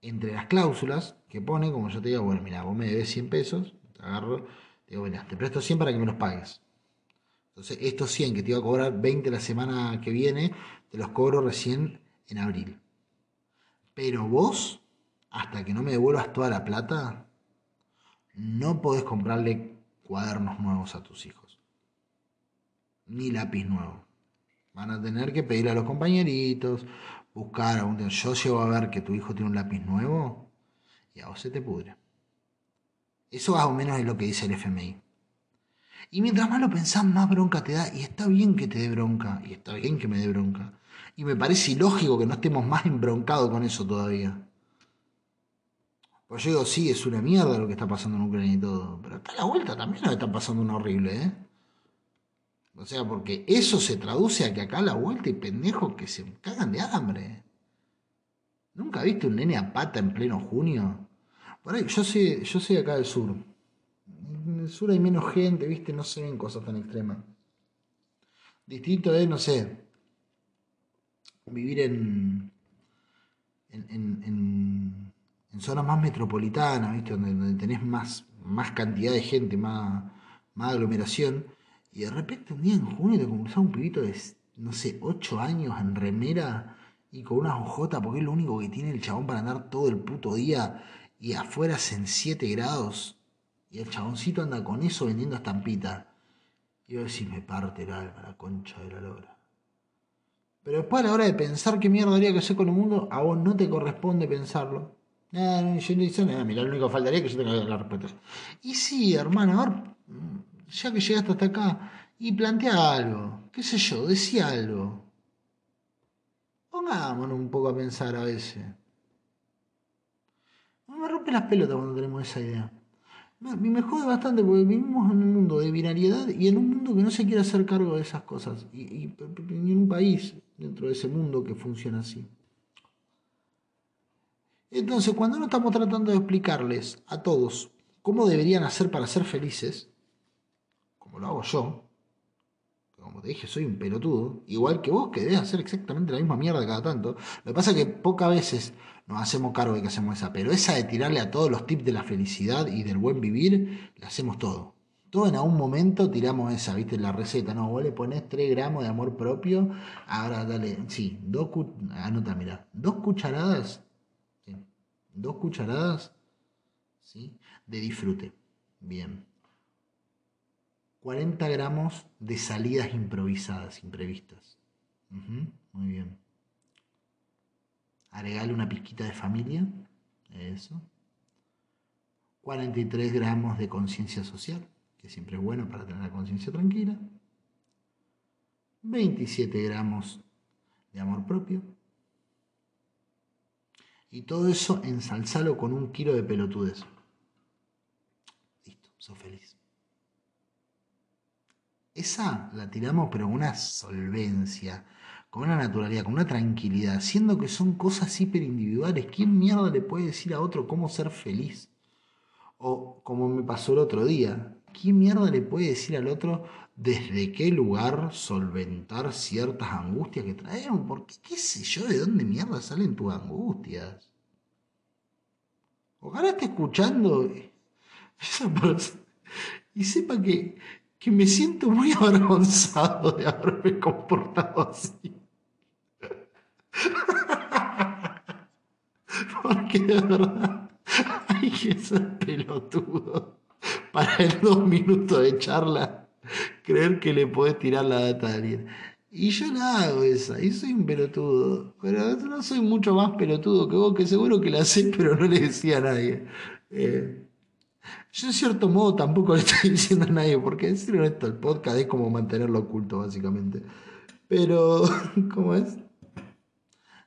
entre las cláusulas que pone, como yo te digo, bueno, mira, vos me debes 100 pesos, te agarro, te digo, mira, te presto 100 para que me los pagues. Entonces, estos 100 que te iba a cobrar 20 la semana que viene, te los cobro recién en abril. Pero vos hasta que no me devuelvas toda la plata, no podés comprarle cuadernos nuevos a tus hijos. Ni lápiz nuevo. Van a tener que pedirle a los compañeritos, buscar a un... Yo llego a ver que tu hijo tiene un lápiz nuevo y a vos se te pudre. Eso más o menos es lo que dice el FMI. Y mientras más lo pensás, más bronca te da. Y está bien que te dé bronca. Y está bien que me dé bronca. Y me parece ilógico que no estemos más embroncados con eso todavía. Pues yo digo, sí, es una mierda lo que está pasando en Ucrania y todo. Pero está la vuelta también nos está pasando una horrible, ¿eh? O sea, porque eso se traduce a que acá a la vuelta hay pendejos que se cagan de hambre. ¿Nunca viste un nene a pata en pleno junio? Por ahí, yo soy, yo soy acá del sur. En el sur hay menos gente, viste, no se ven cosas tan extremas. Distinto es, no sé, vivir en, en, en, en zonas más metropolitanas, viste, donde, tenés más, más cantidad de gente, más, más aglomeración. Y de repente un día en junio te a un pibito de, no sé, 8 años en remera y con una ojota, porque es lo único que tiene el chabón para andar todo el puto día y afuera en 7 grados y el chaboncito anda con eso vendiendo estampita. Y yo decís, me parte el alma, la concha de la lora. Pero después a la hora de pensar qué mierda haría que hacer con el mundo, a vos no te corresponde pensarlo. Ah, no, yo no dice nada, mira, lo único que faltaría es que yo tenga la respuesta. Y sí, hermano, a ver, ya que llegaste hasta acá, y plantea algo, qué sé yo, decía algo. Pongámonos un poco a pensar a veces. Me rompe las pelotas cuando tenemos esa idea. Me jode bastante porque vivimos en un mundo de binariedad y en un mundo que no se quiere hacer cargo de esas cosas. Y, y en un país dentro de ese mundo que funciona así. Entonces, cuando no estamos tratando de explicarles a todos cómo deberían hacer para ser felices, lo hago yo, como te dije, soy un pelotudo, igual que vos, que debes hacer exactamente la misma mierda cada tanto. Lo que pasa es que pocas veces nos hacemos cargo de que hacemos esa, pero esa de tirarle a todos los tips de la felicidad y del buen vivir, la hacemos todo. Todo en algún momento tiramos esa, viste, la receta, no, vos le pones 3 gramos de amor propio, ahora dale, sí, dos, anota, mira, dos cucharadas, dos cucharadas, ¿sí? De disfrute, bien. 40 gramos de salidas improvisadas, imprevistas. muy bien. Agregale una pizquita de familia. Eso. 43 gramos de conciencia social, que siempre es bueno para tener la conciencia tranquila. 27 gramos de amor propio. Y todo eso ensalzalo con un kilo de pelotudes. Listo, sos feliz. Esa la tiramos pero con una solvencia, con una naturalidad, con una tranquilidad, siendo que son cosas hiper individuales. ¿Quién mierda le puede decir a otro cómo ser feliz? O como me pasó el otro día, ¿quién mierda le puede decir al otro desde qué lugar solventar ciertas angustias que traemos? Porque qué sé yo de dónde mierda salen tus angustias. Ojalá esté escuchando y sepa que que me siento muy avergonzado de haberme comportado así. Porque de verdad hay que ser pelotudo para en dos minutos de charla creer que le puedes tirar la data a alguien. Y yo la hago esa, y soy un pelotudo. Pero no soy mucho más pelotudo que vos, que seguro que la sé, pero no le decía a nadie. Eh, yo en cierto modo tampoco le estoy diciendo a nadie, porque decir esto, el podcast es como mantenerlo oculto, básicamente. Pero, ¿cómo es?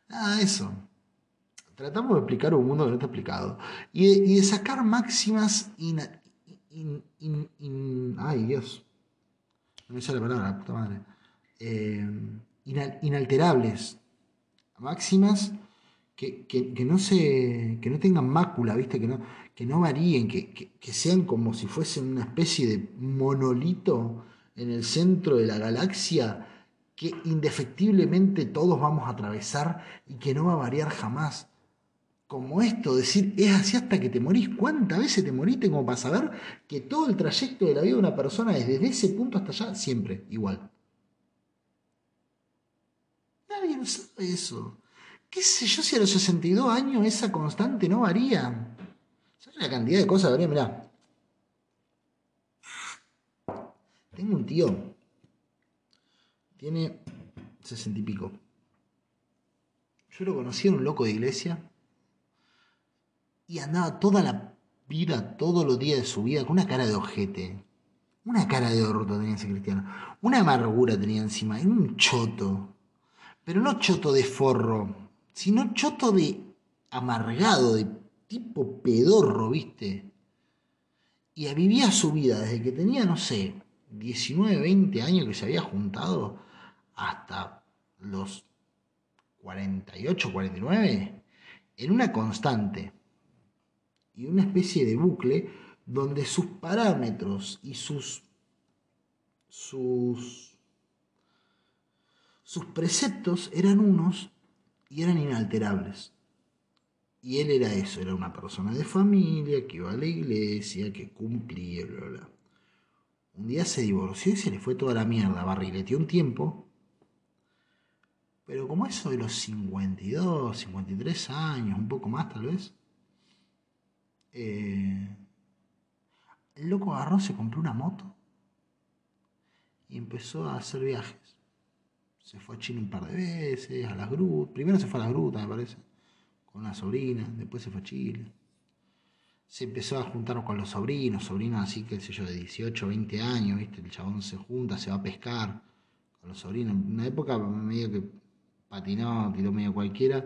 Nada, eso. Tratamos de explicar un mundo que no está explicado. Y de, sacar máximas ay, Dios. No me sale la palabra, puta madre. Eh, inalterables. Máximas que, que, no se, que no tengan mácula, ¿viste? Que no, que no varíen, que, sean como si fuesen una especie de monolito en el centro de la galaxia que indefectiblemente todos vamos a atravesar y que no va a variar jamás. Como esto, decir, es así hasta que te morís. ¿Cuántas veces te moriste como para saber que todo el trayecto de la vida de una persona es desde ese punto hasta allá siempre igual? Nadie sabe eso. qué sé yo si a los 62 años esa constante no varía. ¿Sabes la cantidad de cosas varía? Mirá. Tengo un tío. Tiene 60 y pico. Yo lo conocí en un loco de iglesia. Y andaba toda la vida, todos los días de su vida, con una cara de ojete. Una cara de orto tenía ese cristiano. Una amargura tenía encima. Era un choto. Pero no choto de forro, sino choto de amargado, de tipo pedorro, ¿viste? Y vivía su vida desde que tenía, no sé, 19, 20 años que se había juntado hasta los 48, 49, en una constante y una especie de bucle donde sus parámetros y sus, sus, sus preceptos eran unos y eran inalterables. Y él era eso, era una persona de familia, que iba a la iglesia, que cumplía, bla, bla. Un día se divorció y se le fue toda la mierda, barrileteó un tiempo. Pero como eso de los 52, 53 años, un poco más tal vez, eh, el loco agarró, se compró una moto y empezó a hacer viajes. Se fue a Chile un par de veces, a las grutas. Primero se fue a las grutas, me parece, con la sobrina. Después se fue a Chile. Se empezó a juntar con los sobrinos, sobrinos así, qué sé yo, de 18, 20 años, ¿viste? El chabón se junta, se va a pescar con los sobrinos. En una época medio que patinó, tiró medio cualquiera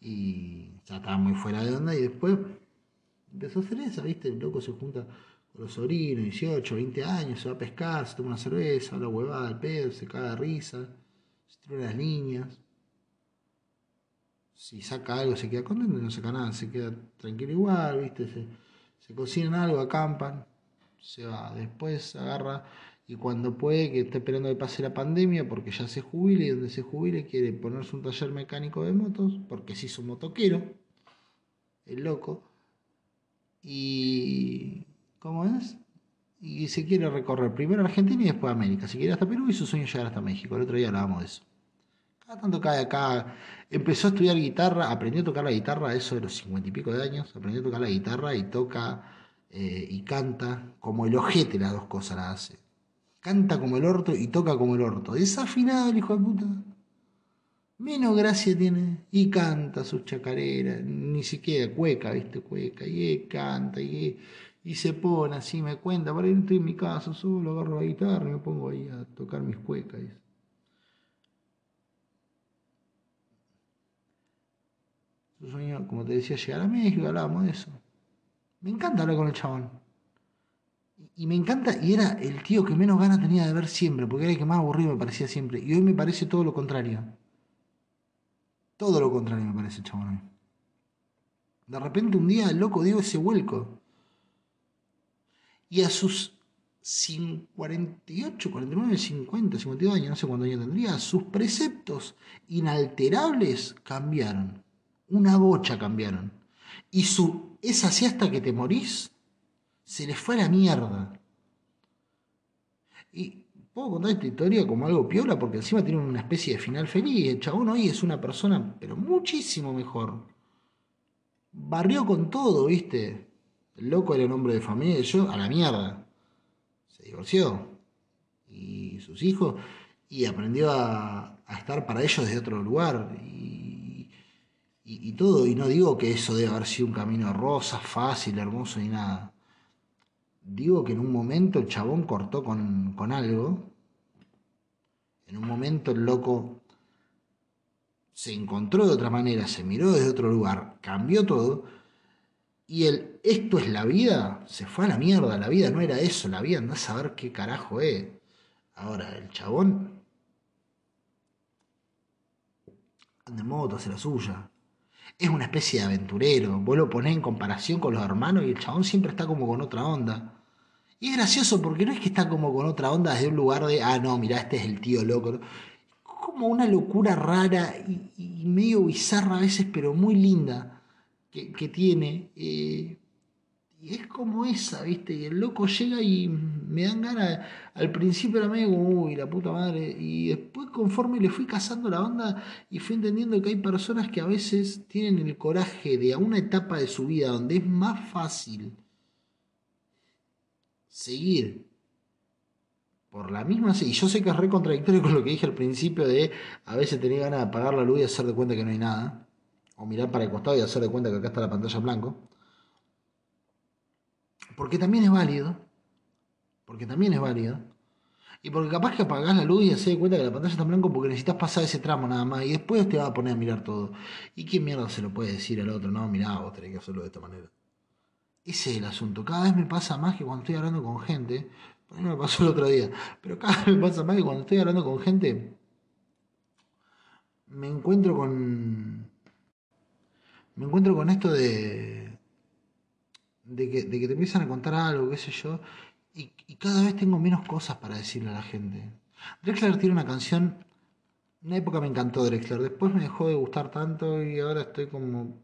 y ya estaba muy fuera de onda. Y después empezó a hacer eso, ¿viste? El loco se junta con los sobrinos, 18, 20 años, se va a pescar, se toma una cerveza, habla huevada al pedo, se caga de risa, se tira las líneas. Si saca algo se queda contento, no saca nada, se queda tranquilo igual, ¿viste? Se, se cocinan algo, acampan, se va. Después agarra y cuando puede, que está esperando que pase la pandemia, porque ya se jubile y donde se jubile quiere ponerse un taller mecánico de motos, porque se hizo motoquero, el loco. Y ¿Cómo es? Y se quiere recorrer primero Argentina y después América. Si quiere hasta Perú y su sueño llegar hasta México. El otro día hablábamos de eso. Cada tanto cae acá. Empezó a estudiar guitarra, aprendió a tocar la guitarra, eso de los cincuenta y pico de años. Aprendió a tocar la guitarra y toca eh, y canta como el ojete, las dos cosas las hace. Canta como el orto y toca como el orto. Desafinado el hijo de puta. Menos gracia tiene. Y canta sus chacareras. Ni siquiera cueca, ¿viste? Cueca. Y canta. Y y se pone así, me cuenta, ir estoy en mi casa solo, agarro la guitarra y me pongo ahí a tocar mis cuecas. Como te decía, llegar a México, hablábamos de eso. Me encanta hablar con el chabón. Y me encanta, y era el tío que menos ganas tenía de ver siempre, porque era el que más aburrido me parecía siempre. Y hoy me parece todo lo contrario. Todo lo contrario me parece el chabón De repente un día el loco dio ese vuelco y a sus 48, 49, 50, 52 años, no sé cuántos años tendría, sus preceptos inalterables cambiaron. Una bocha cambiaron. Y su es así hasta que te morís, se les fue a la mierda. Y puedo contar esta historia como algo piola porque encima tiene una especie de final feliz. El chabón hoy es una persona, pero muchísimo mejor. Barrió con todo, ¿viste? El loco era un hombre de familia yo a la mierda. Se divorció. Y sus hijos. Y aprendió a, estar para ellos desde otro lugar. Y, y, todo. Y no digo que eso debe haber sido un camino rosa, fácil, hermoso ni nada. Digo que en un momento el chabón cortó con, con algo. En un momento el loco se encontró de otra manera, se miró desde otro lugar, cambió todo y el esto es la vida se fue a la mierda. La vida no era eso. La vida anda a saber qué carajo es. Ahora, el chabón anda en moto, hace la suya. Es una especie de aventurero. Vos lo ponés en comparación con los hermanos y el chabón siempre está como con otra onda. Y es gracioso porque no es que está como con otra onda desde un lugar de, ah, no, mira, este es el tío loco. Como una locura rara y medio bizarra a veces, pero muy linda que, tiene. Eh, y es como esa, ¿viste? Y el loco llega y me dan ganas. Al principio era medio como, uy, la puta madre. Y después, conforme le fui cazando la onda y fui entendiendo que hay personas que a veces tienen el coraje de a una etapa de su vida donde es más fácil seguir por la misma. Y yo sé que es re contradictorio con lo que dije al principio de a veces tener ganas de apagar la luz y hacer de cuenta que no hay nada. O mirar para el costado y hacer de cuenta que acá está la pantalla en blanco porque también es válido, porque también es válido, y porque capaz que apagás la luz y haces cuenta que la pantalla está en blanco porque necesitas pasar ese tramo nada más, y después te va a poner a mirar todo. ¿Y quién mierda se lo puede decir al otro? No, mirá, vos tenés que hacerlo de esta manera. Ese es el asunto. Cada vez me pasa más que cuando estoy hablando con gente, por mí me pasó el otro día, pero cada vez me pasa más que cuando estoy hablando con gente, me encuentro con. Me encuentro con esto de de que, de que te empiezan a contar algo, qué sé yo, y, cada vez tengo menos cosas para decirle a la gente. Drexler tiene una canción, una época me encantó Drexler, después me dejó de gustar tanto y ahora estoy como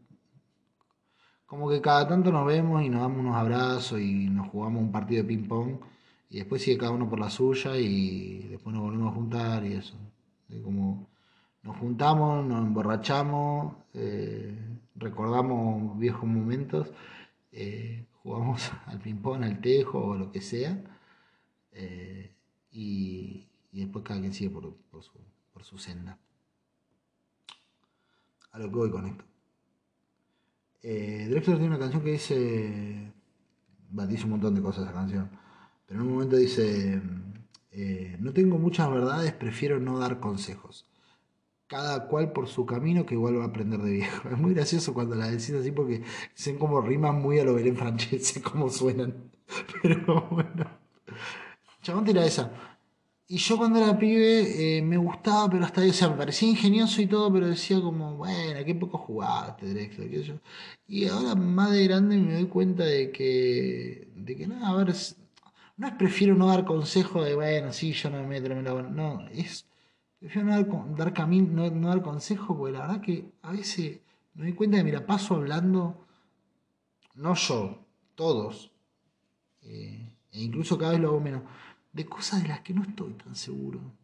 como que cada tanto nos vemos y nos damos unos abrazos y nos jugamos un partido de ping pong y después sigue cada uno por la suya y después nos volvemos a juntar y eso. como nos juntamos, nos emborrachamos, eh, recordamos viejos momentos eh, jugamos al ping-pong, al tejo o lo que sea, eh, y, después cada quien sigue por, su, senda. A lo que voy con esto. Eh, Drexler tiene una canción que dice. dice un montón de cosas esa canción. Pero en un momento dice. Eh, no tengo muchas verdades, prefiero no dar consejos cada cual por su camino que igual va a aprender de viejo. Es muy gracioso cuando la decís así porque dicen como riman muy a lo en francés, como suenan. Pero bueno. Chabón tira esa. Y yo cuando era pibe eh, me gustaba, pero hasta ahí, o sea, me parecía ingenioso y todo, pero decía como, bueno, qué poco jugaste, Drexler, qué yo. Y ahora más de grande me doy cuenta de que, de que nada, a ver, no es prefiero no dar consejo de, bueno, sí, yo no me meto, en la No, es Prefiero no dar, dar camino, no, dar consejo, porque la verdad que a veces me doy cuenta de, mira, paso hablando, no yo, todos, eh, e incluso cada vez lo hago menos, de cosas de las que no estoy tan seguro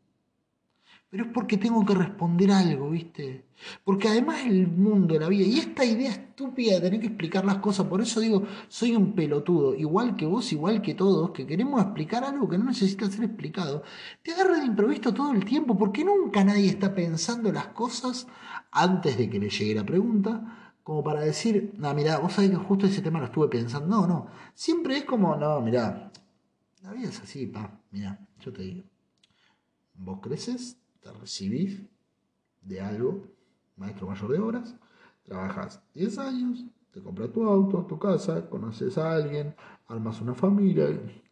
pero es porque tengo que responder algo, ¿viste? Porque además el mundo, la vida, y esta idea estúpida de tener que explicar las cosas, por eso digo, soy un pelotudo, igual que vos, igual que todos, que queremos explicar algo que no necesita ser explicado, te agarra de improviso todo el tiempo, porque nunca nadie está pensando las cosas antes de que le llegue la pregunta, como para decir, no, mira, vos sabés que justo ese tema lo estuve pensando, no, no, siempre es como, no, mira, la vida es así, pa, mira, yo te digo, vos creces, te recibís de algo, maestro mayor de obras, trabajas 10 años, te compras tu auto, tu casa, conoces a alguien, armas una familia,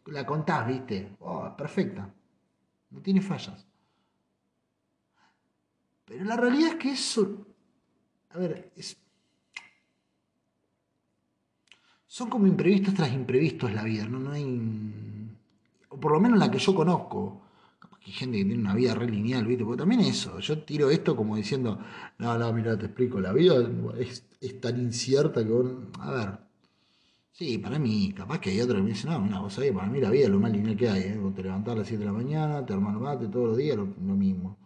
la contás, viste, oh, perfecta, no tiene fallas. Pero la realidad es que eso, a ver, es, son como imprevistos tras imprevistos la vida, no, no hay, o por lo menos la que yo conozco hay gente que tiene una vida re lineal, ¿viste? Porque también eso, yo tiro esto como diciendo, no, no, mira, te explico, la vida es, tan incierta que vos, a ver, sí, para mí, capaz que hay otro que me dice, no, una cosa ahí, para mí la vida es lo más lineal que hay, ¿eh? Vos te levantás a las 7 de la mañana, te armás mate todos los días, lo, mismo.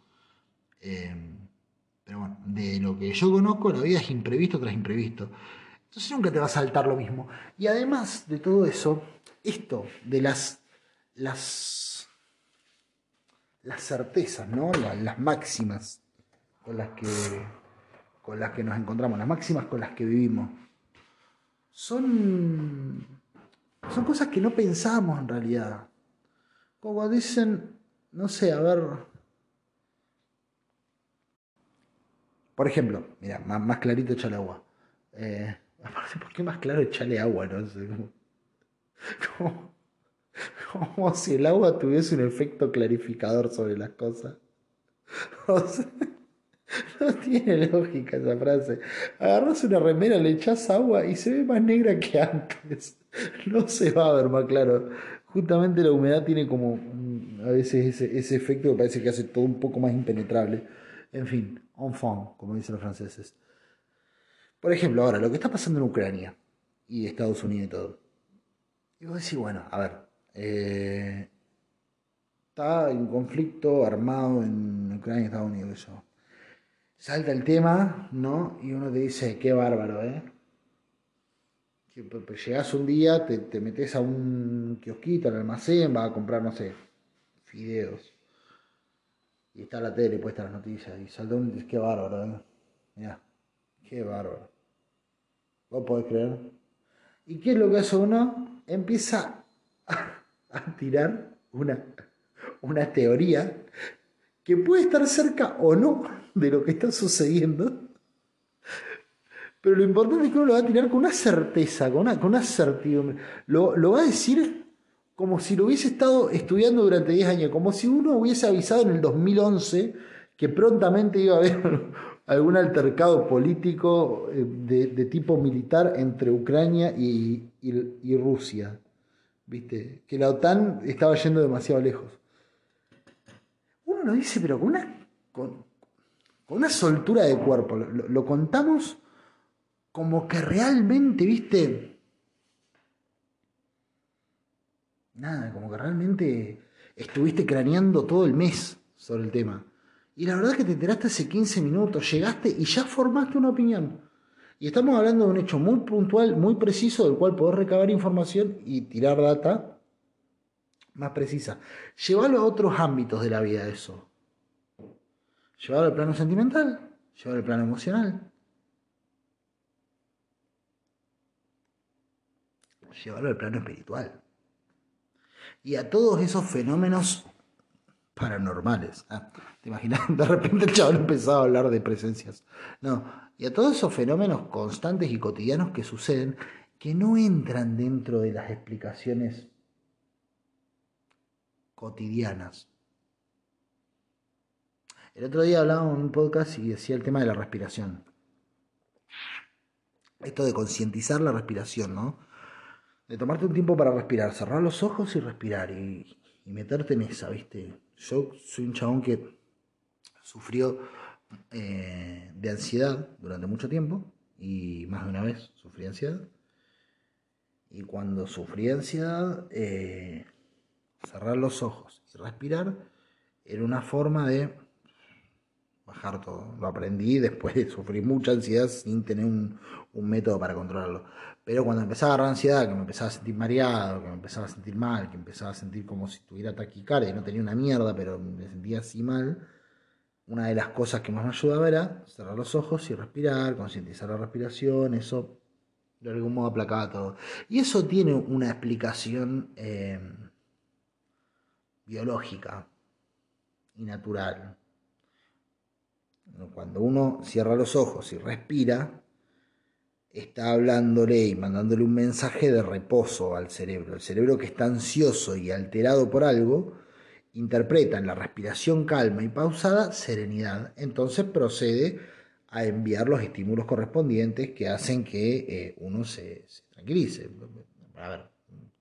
Eh, pero bueno, de lo que yo conozco, la vida es imprevisto tras imprevisto. Entonces nunca te va a saltar lo mismo. Y además de todo eso, esto de las, las las certezas, ¿no? Las, máximas con las, que, con las que nos encontramos, las máximas con las que vivimos. Son, son cosas que no pensamos en realidad. Como dicen, no sé, a ver. Por ejemplo, mira, más, clarito echarle agua. Eh, ¿Por qué más claro echarle agua? No sé. Como, como si el agua tuviese un efecto clarificador sobre las cosas. no tiene lógica esa frase. Agarras una remera, le echas agua y se ve más negra que antes. No se va a ver más claro. Justamente la humedad tiene como a veces ese, efecto que parece que hace todo un poco más impenetrable. En fin, enfant, como dicen los franceses. Por ejemplo, ahora, lo que está pasando en Ucrania y Estados Unidos y todo Y vos decís, bueno, a ver, eh, está en conflicto armado en Ucrania y Estados Unidos eso. Salta el tema, ¿no? Y uno te dice, qué bárbaro, ¿eh? Llegás un día, te, te metes a un kiosquito, al almacén, vas a comprar, no sé, fideos. Y está la tele puesta las noticias. Y salta un qué bárbaro, ¿eh? Mirá, qué bárbaro. ¿Vos podés creer? ¿Y qué es lo que hace uno? Empieza a, tirar una, una teoría que puede estar cerca o no de lo que está sucediendo. Pero lo importante es que uno lo va a tirar con una certeza, con una, con certidumbre. Lo, lo va a decir como si lo hubiese estado estudiando durante 10 años, como si uno hubiese avisado en el 2011 que prontamente iba a haber algún altercado político eh, de, tipo militar entre Ucrania y, Rusia. ¿Viste? Que la OTAN estaba yendo demasiado lejos. Uno lo dice, pero con una, con, una soltura de cuerpo. lo contamos como que realmente, ¿viste? Nada, como que realmente estuviste craneando todo el mes sobre el tema. Y la verdad es que te enteraste hace 15 minutos, llegaste y ya formaste una opinión. Y estamos hablando de un hecho muy puntual, muy preciso, del cual podés recabar información y tirar data más precisa. Llévalo a otros ámbitos de la vida eso. Llévalo al plano sentimental, llévalo al plano emocional. Llévalo al plano espiritual y a todos esos fenómenos paranormales. Ah, ¿Te imaginas? De repente el chaval empezaba a hablar de presencias. No, y a todos esos fenómenos constantes y cotidianos que suceden que no entran dentro de las explicaciones cotidianas. El otro día hablaba en un podcast y decía el tema de la respiración. Esto de concientizar la respiración, ¿no? de tomarte un tiempo para respirar, cerrar los ojos y respirar y, meterte en esa, ¿viste? Yo soy un chabón que sufrió eh, de ansiedad durante mucho tiempo y más de una vez sufrí ansiedad. Y cuando sufrí ansiedad, eh, cerrar los ojos y respirar era una forma de bajar todo. Lo aprendí después de sufrir mucha ansiedad sin tener un, un método para controlarlo. Pero cuando empezaba a agarrar ansiedad, que me empezaba a sentir mareado, que me empezaba a sentir mal, que empezaba a sentir como si tuviera taquicardia no tenía una mierda, pero me sentía así mal, una de las cosas que más me ayudaba era cerrar los ojos y respirar, concientizar la respiración, eso de algún modo aplacaba todo. Y eso tiene una explicación eh, biológica y natural. Cuando uno cierra los ojos y respira, está hablándole y mandándole un mensaje de reposo al cerebro. El cerebro que está ansioso y alterado por algo, interpreta en la respiración calma y pausada serenidad. Entonces procede a enviar los estímulos correspondientes que hacen que eh, uno se, tranquilice. A ver,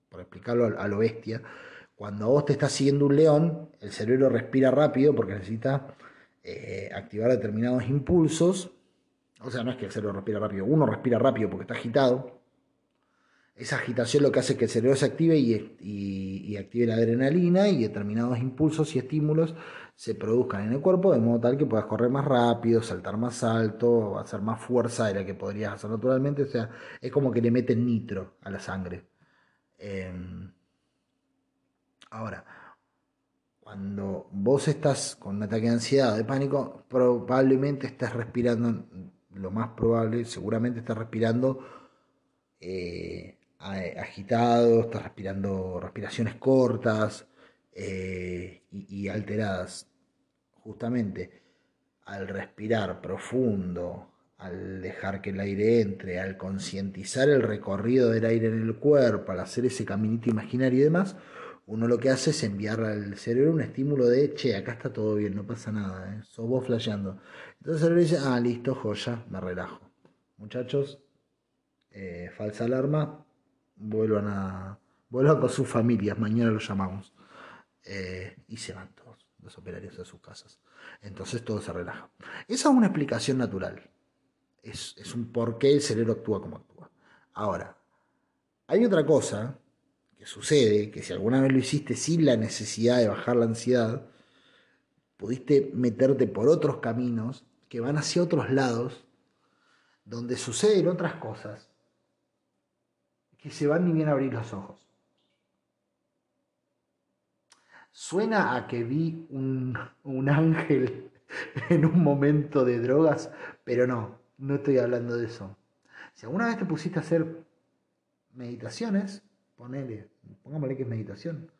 por explicarlo a lo bestia, cuando vos te está siguiendo un león, el cerebro respira rápido porque necesita eh, activar determinados impulsos o sea, no es que el cerebro respira rápido, uno respira rápido porque está agitado. Esa agitación lo que hace es que el cerebro se active y, active la adrenalina y determinados impulsos y estímulos se produzcan en el cuerpo de modo tal que puedas correr más rápido, saltar más alto, hacer más fuerza de la que podrías hacer naturalmente. O sea, es como que le meten nitro a la sangre. Em, ahora, cuando vos estás con un ataque de ansiedad o de pánico, probablemente estés respirando lo más probable, seguramente está respirando eh, agitado, está respirando respiraciones cortas eh, y, alteradas. Justamente al respirar profundo, al dejar que el aire entre, al concientizar el recorrido del aire en el cuerpo, al hacer ese caminito imaginario y demás, uno lo que hace es enviar al cerebro un estímulo de, che, acá está todo bien, no pasa nada, ¿eh? sos vos flasheando. Entonces el cerebro dice, ah, listo, joya, me relajo. Muchachos, eh, falsa alarma, vuelvan a, vuelvan con sus familias, mañana los llamamos. Eh, y se van todos los operarios a sus casas. Entonces todo se relaja. Esa es una explicación natural. Es, es un por qué el cerebro actúa como actúa. Ahora, hay otra cosa que sucede, que si alguna vez lo hiciste sin la necesidad de bajar la ansiedad, pudiste meterte por otros caminos que van hacia otros lados, donde suceden otras cosas, que se van ni bien a abrir los ojos. Suena a que vi un, un ángel en un momento de drogas, pero no, no estoy hablando de eso. Si alguna vez te pusiste a hacer meditaciones, ponele, pongámosle que es meditación,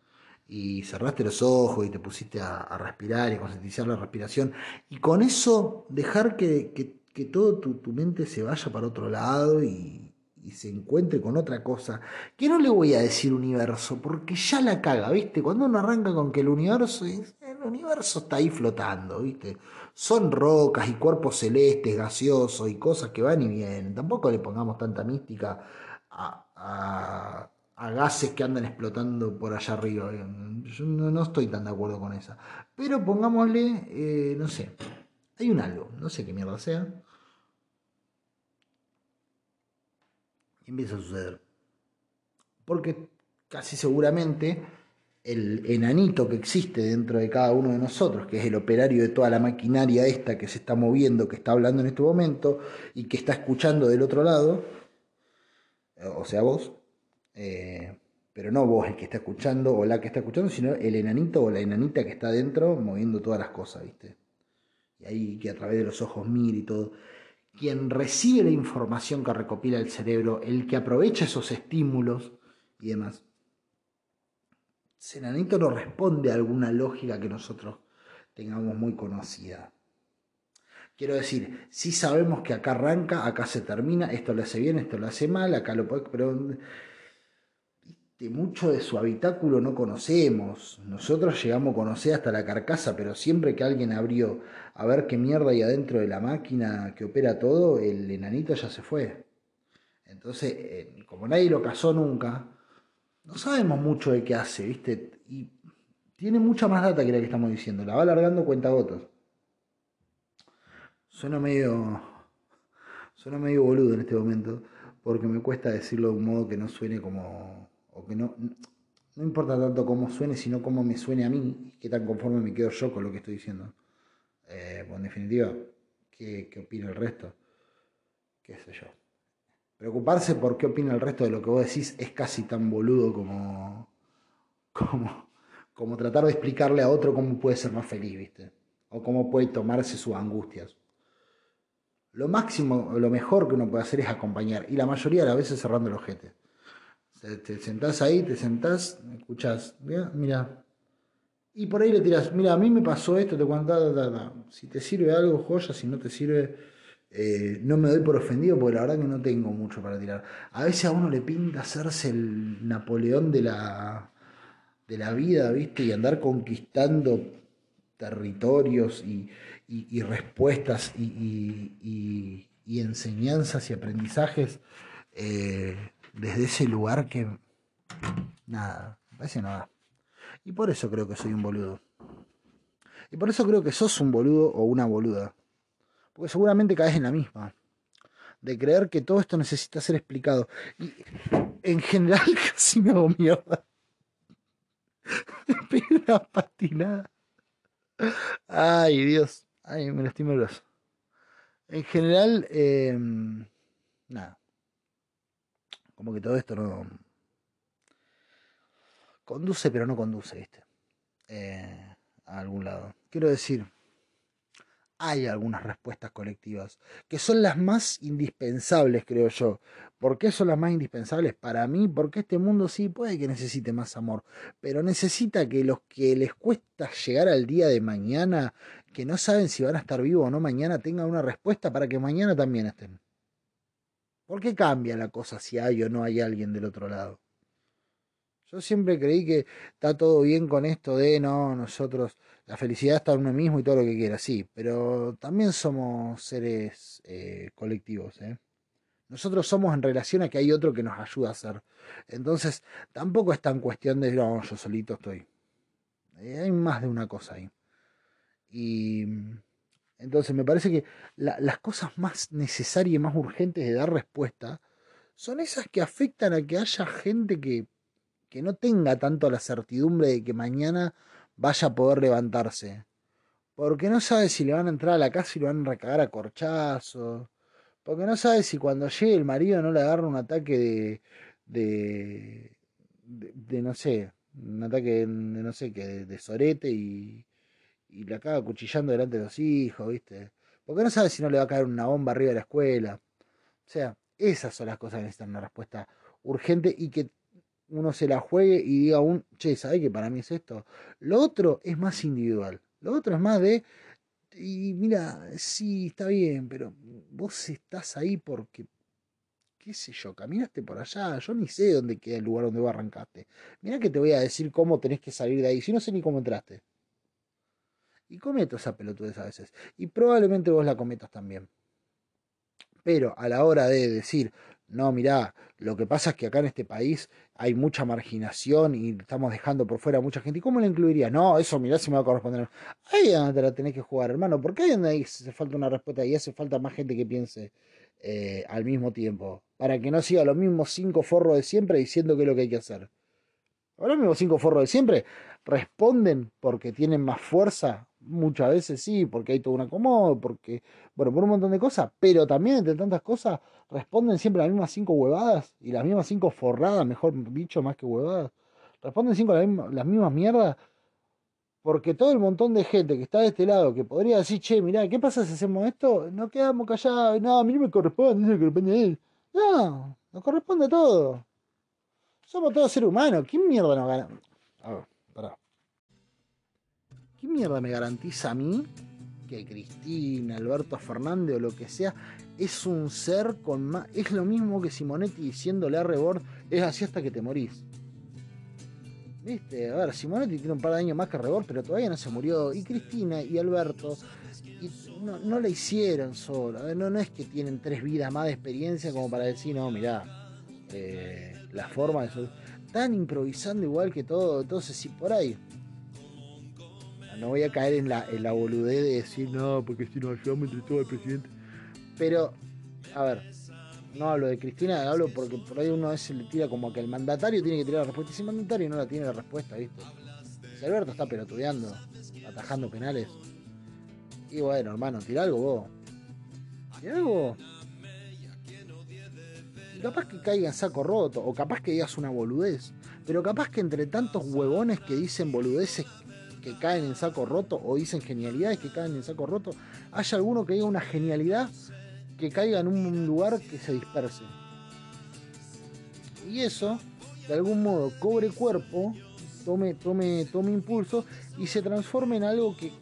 y cerraste los ojos y te pusiste a, respirar y a concientizar la respiración, y con eso dejar que, que, que todo tu, tu, mente se vaya para otro lado y, y, se encuentre con otra cosa, que no le voy a decir universo, porque ya la caga, ¿viste? Cuando uno arranca con que el universo el universo está ahí flotando, ¿viste? Son rocas y cuerpos celestes, gaseosos y cosas que van y vienen. Tampoco le pongamos tanta mística a, gases que andan explotando por allá arriba. Yo no, estoy tan de acuerdo con esa. Pero pongámosle, eh, no sé, hay un algo, no sé qué mierda sea. Y empieza a suceder. Porque casi seguramente el enanito que existe dentro de cada uno de nosotros, que es el operario de toda la maquinaria esta que se está moviendo, que está hablando en este momento y que está escuchando del otro lado, o sea vos, eh, pero no vos el que está escuchando o la que está escuchando, sino el enanito o la enanita que está dentro moviendo todas las cosas, ¿viste? Y ahí que a través de los ojos mira y todo. Quien recibe la información que recopila el cerebro, el que aprovecha esos estímulos y demás, Senanito no responde a alguna lógica que nosotros tengamos muy conocida. Quiero decir, si sabemos que acá arranca, acá se termina, esto lo hace bien, esto lo hace mal, acá lo puede, de mucho de su habitáculo no conocemos. Nosotros llegamos a conocer hasta la carcasa, pero siempre que alguien abrió a ver qué mierda hay adentro de la máquina que opera todo, el enanito ya se fue. Entonces, eh, como nadie lo casó nunca, no sabemos mucho de qué hace, ¿viste? Y tiene mucha más data que la que estamos diciendo. La va alargando cuenta gotas. Suena medio. Suena medio boludo en este momento. Porque me cuesta decirlo de un modo que no suene como. Que no. No importa tanto cómo suene, sino cómo me suene a mí qué tan conforme me quedo yo con lo que estoy diciendo. Eh, pues en definitiva, ¿qué, ¿qué opina el resto? ¿Qué sé yo? Preocuparse por qué opina el resto de lo que vos decís es casi tan boludo como, como, como tratar de explicarle a otro cómo puede ser más feliz, ¿viste? O cómo puede tomarse sus angustias. Lo máximo, lo mejor que uno puede hacer es acompañar, y la mayoría de las veces cerrando el ojete. Te sentás ahí, te sentás, escuchás, mira, y por ahí le tiras, mira, a mí me pasó esto, te cuento, si te sirve algo, joya, si no te sirve, eh, no me doy por ofendido porque la verdad que no tengo mucho para tirar. A veces a uno le pinta hacerse el Napoleón de la, de la vida, ¿viste? Y andar conquistando territorios y, respuestas y, enseñanzas y aprendizajes eh, desde ese lugar que nada, parece nada. Y por eso creo que soy un boludo. Y por eso creo que sos un boludo o una boluda porque seguramente caes en la misma, de creer que todo esto necesita ser explicado. Y en general casi me hago mierda. Me una patinada. Ay, Dios. Ay, me lastimé. En general, em, nada. Como que todo esto no. Conduce, pero no conduce, ¿viste? Eh, a algún lado. Quiero decir, hay algunas respuestas colectivas, que son las más indispensables, creo yo. ¿Por qué son las más indispensables? Para mí, porque este mundo sí puede que necesite más amor, pero necesita que los que les cuesta llegar al día de mañana, que no saben si van a estar vivos o no mañana, tengan una respuesta para que mañana también estén. ¿Por qué cambia la cosa si hay o no hay alguien del otro lado? Yo siempre creí que está todo bien con esto de no, nosotros, la felicidad está en uno mismo y todo lo que quiera, sí, pero también somos seres eh, colectivos. ¿eh? Nosotros somos en relación a que hay otro que nos ayuda a ser. Entonces, tampoco es tan cuestión de, no, yo solito estoy. Eh, hay más de una cosa ahí. Y entonces me parece que las cosas más necesarias y más urgentes de dar respuesta son esas que afectan a que haya gente que que no tenga tanto la certidumbre de que mañana vaya a poder levantarse. Porque no sabe si le van a entrar a la casa y lo van a recagar a corchazos. Porque no sabe si cuando llegue el marido no le agarra un ataque de, de, de, no sé, un ataque de, no sé qué, de, sorete y, y le acaba cuchillando delante de los hijos, ¿viste? Porque no sabe si no le va a caer una bomba arriba de la escuela. O sea, esas son las cosas que necesitan una respuesta urgente y que uno se la juegue y diga un, che, ¿sabe que para mí es esto? Lo otro es más individual. Lo otro es más de, y mira, sí, está bien, pero vos estás ahí porque, qué sé yo, caminaste por allá, yo ni sé dónde queda el lugar donde vos arrancaste. Mira que te voy a decir cómo tenés que salir de ahí, si no sé ni cómo entraste. Y cometo esa pelotudez a veces. Y probablemente vos la cometas también. Pero a la hora de decir, no, mirá, lo que pasa es que acá en este país hay mucha marginación y estamos dejando por fuera a mucha gente. ¿Y cómo le incluiría? No, eso mirá si me va a corresponder. Ahí es donde te la tenés que jugar, hermano. Porque ahí es donde hace falta una respuesta y hace falta más gente que piense eh, al mismo tiempo. Para que no siga los mismos cinco forros de siempre diciendo qué es lo que hay que hacer. Ahora los mismos cinco forros de siempre responden porque tienen más fuerza muchas veces sí, porque hay todo un acomodo, porque, bueno, por un montón de cosas, pero también entre tantas cosas responden siempre las mismas cinco huevadas y las mismas cinco forradas, mejor dicho, más que huevadas. Responden siempre las, mismas mierdas, porque todo el montón de gente que está de este lado, que podría decir, che, mirá, ¿qué pasa si hacemos esto? No quedamos callados, no, a mí no me corresponde, no que corresponde a él. No, nos corresponde todo. Somos todos seres humanos, ¿quién mierda nos gana? A ver. ¿Qué mierda me garantiza a mí que Cristina, Alberto Fernández o lo que sea es un ser con más. Es lo mismo que Simonetti diciéndole a Rebord, es así hasta que te morís. ¿Viste? A ver, Simonetti tiene un par de años más que Rebord, pero todavía no se murió. Y Cristina y Alberto no, no la hicieron solo. No, no es que tienen tres vidas más de experiencia como para decir, no, mirá, eh, la forma de. Están improvisando igual que todo. Entonces, si por ahí no voy a caer en la, en la boludez de decir, no, porque si nos ayudamos entre todo el presidente. Pero, a ver, no hablo de Cristina, hablo porque por ahí uno a veces le tira como que el mandatario tiene que tirar la respuesta. Y si el mandatario no la tiene la respuesta, ¿viste? Si Alberto está pelotudeando, atajando penales. Y bueno, hermano, tira algo vos. Tira algo capaz que caiga en saco roto, o capaz que digas una boludez. Pero capaz que entre tantos huevones que dicen boludeces que caen en saco roto o dicen genialidades que caen en saco roto, haya alguno que diga una genialidad que caiga en un lugar que se disperse. Y eso, de algún modo, cobre cuerpo, tome, tome, tome impulso y se transforme en algo que,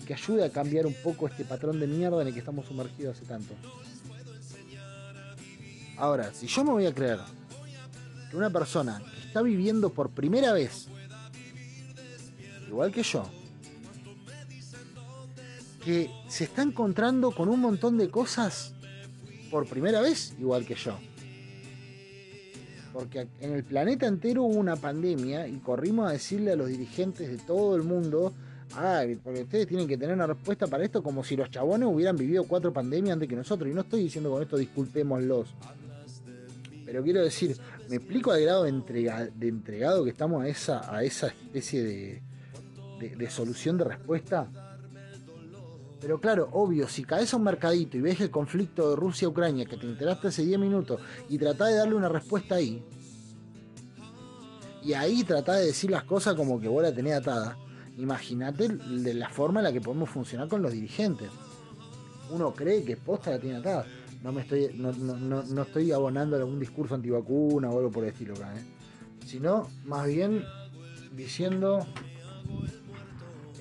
que ayude a cambiar un poco este patrón de mierda en el que estamos sumergidos hace tanto. Ahora, si yo me voy a creer que una persona que está viviendo por primera vez igual que yo, que se está encontrando con un montón de cosas por primera vez, igual que yo. Porque en el planeta entero hubo una pandemia y corrimos a decirle a los dirigentes de todo el mundo, ay, porque ustedes tienen que tener una respuesta para esto como si los chabones hubieran vivido cuatro pandemias antes que nosotros. Y no estoy diciendo con esto disculpémoslos. Pero quiero decir, me explico al grado de, de entregado que estamos a esa, a esa especie de, de, solución de respuesta. Pero claro, obvio, si caes a un mercadito y ves el conflicto de Rusia-Ucrania que te enteraste hace 10 minutos y tratás de darle una respuesta ahí, y ahí tratás de decir las cosas como que vos la tenés atada, imagínate de la forma en la que podemos funcionar con los dirigentes. Uno cree que posta la tiene atada. No me estoy, no, no, estoy abonando algún discurso antivacuna o algo por el estilo acá, ¿eh? Sino más bien diciendo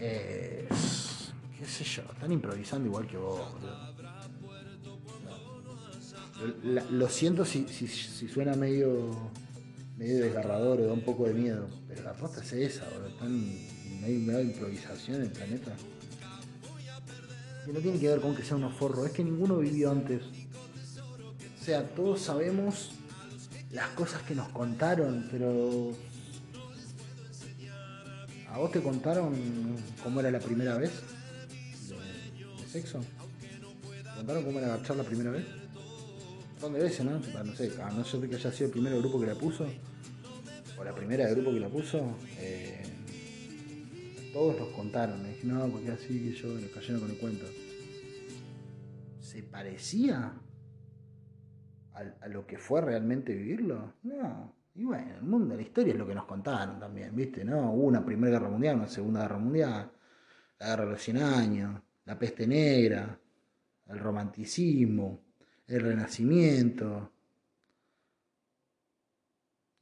eh, qué sé yo, están improvisando igual que vos, lo siento si, suena medio medio desgarrador o da un poco de miedo, pero la posta es esa, Están, no hay, improvisación en el planeta. Y no tiene que ver con que sea unos forros, es que ninguno vivió antes. O sea, todos sabemos las cosas que nos contaron, pero ¿A vos te contaron cómo era la primera vez de, sexo? ¿Te contaron cómo era agachar la primera vez? Son de veces, ¿no? No sé, a no ser que haya sido el primer grupo que la puso. o la primera de grupo que la puso, eh, todos nos contaron. Me dije, no, porque así que yo, nos cayeron con el cuento. ¿Se parecía a, lo que fue realmente vivirlo? No. Y bueno, el mundo, la historia es lo que nos contaron también, ¿viste? ¿No? Hubo una primera guerra mundial, una segunda guerra mundial, la guerra de los 100 años, la peste negra, el romanticismo, el renacimiento,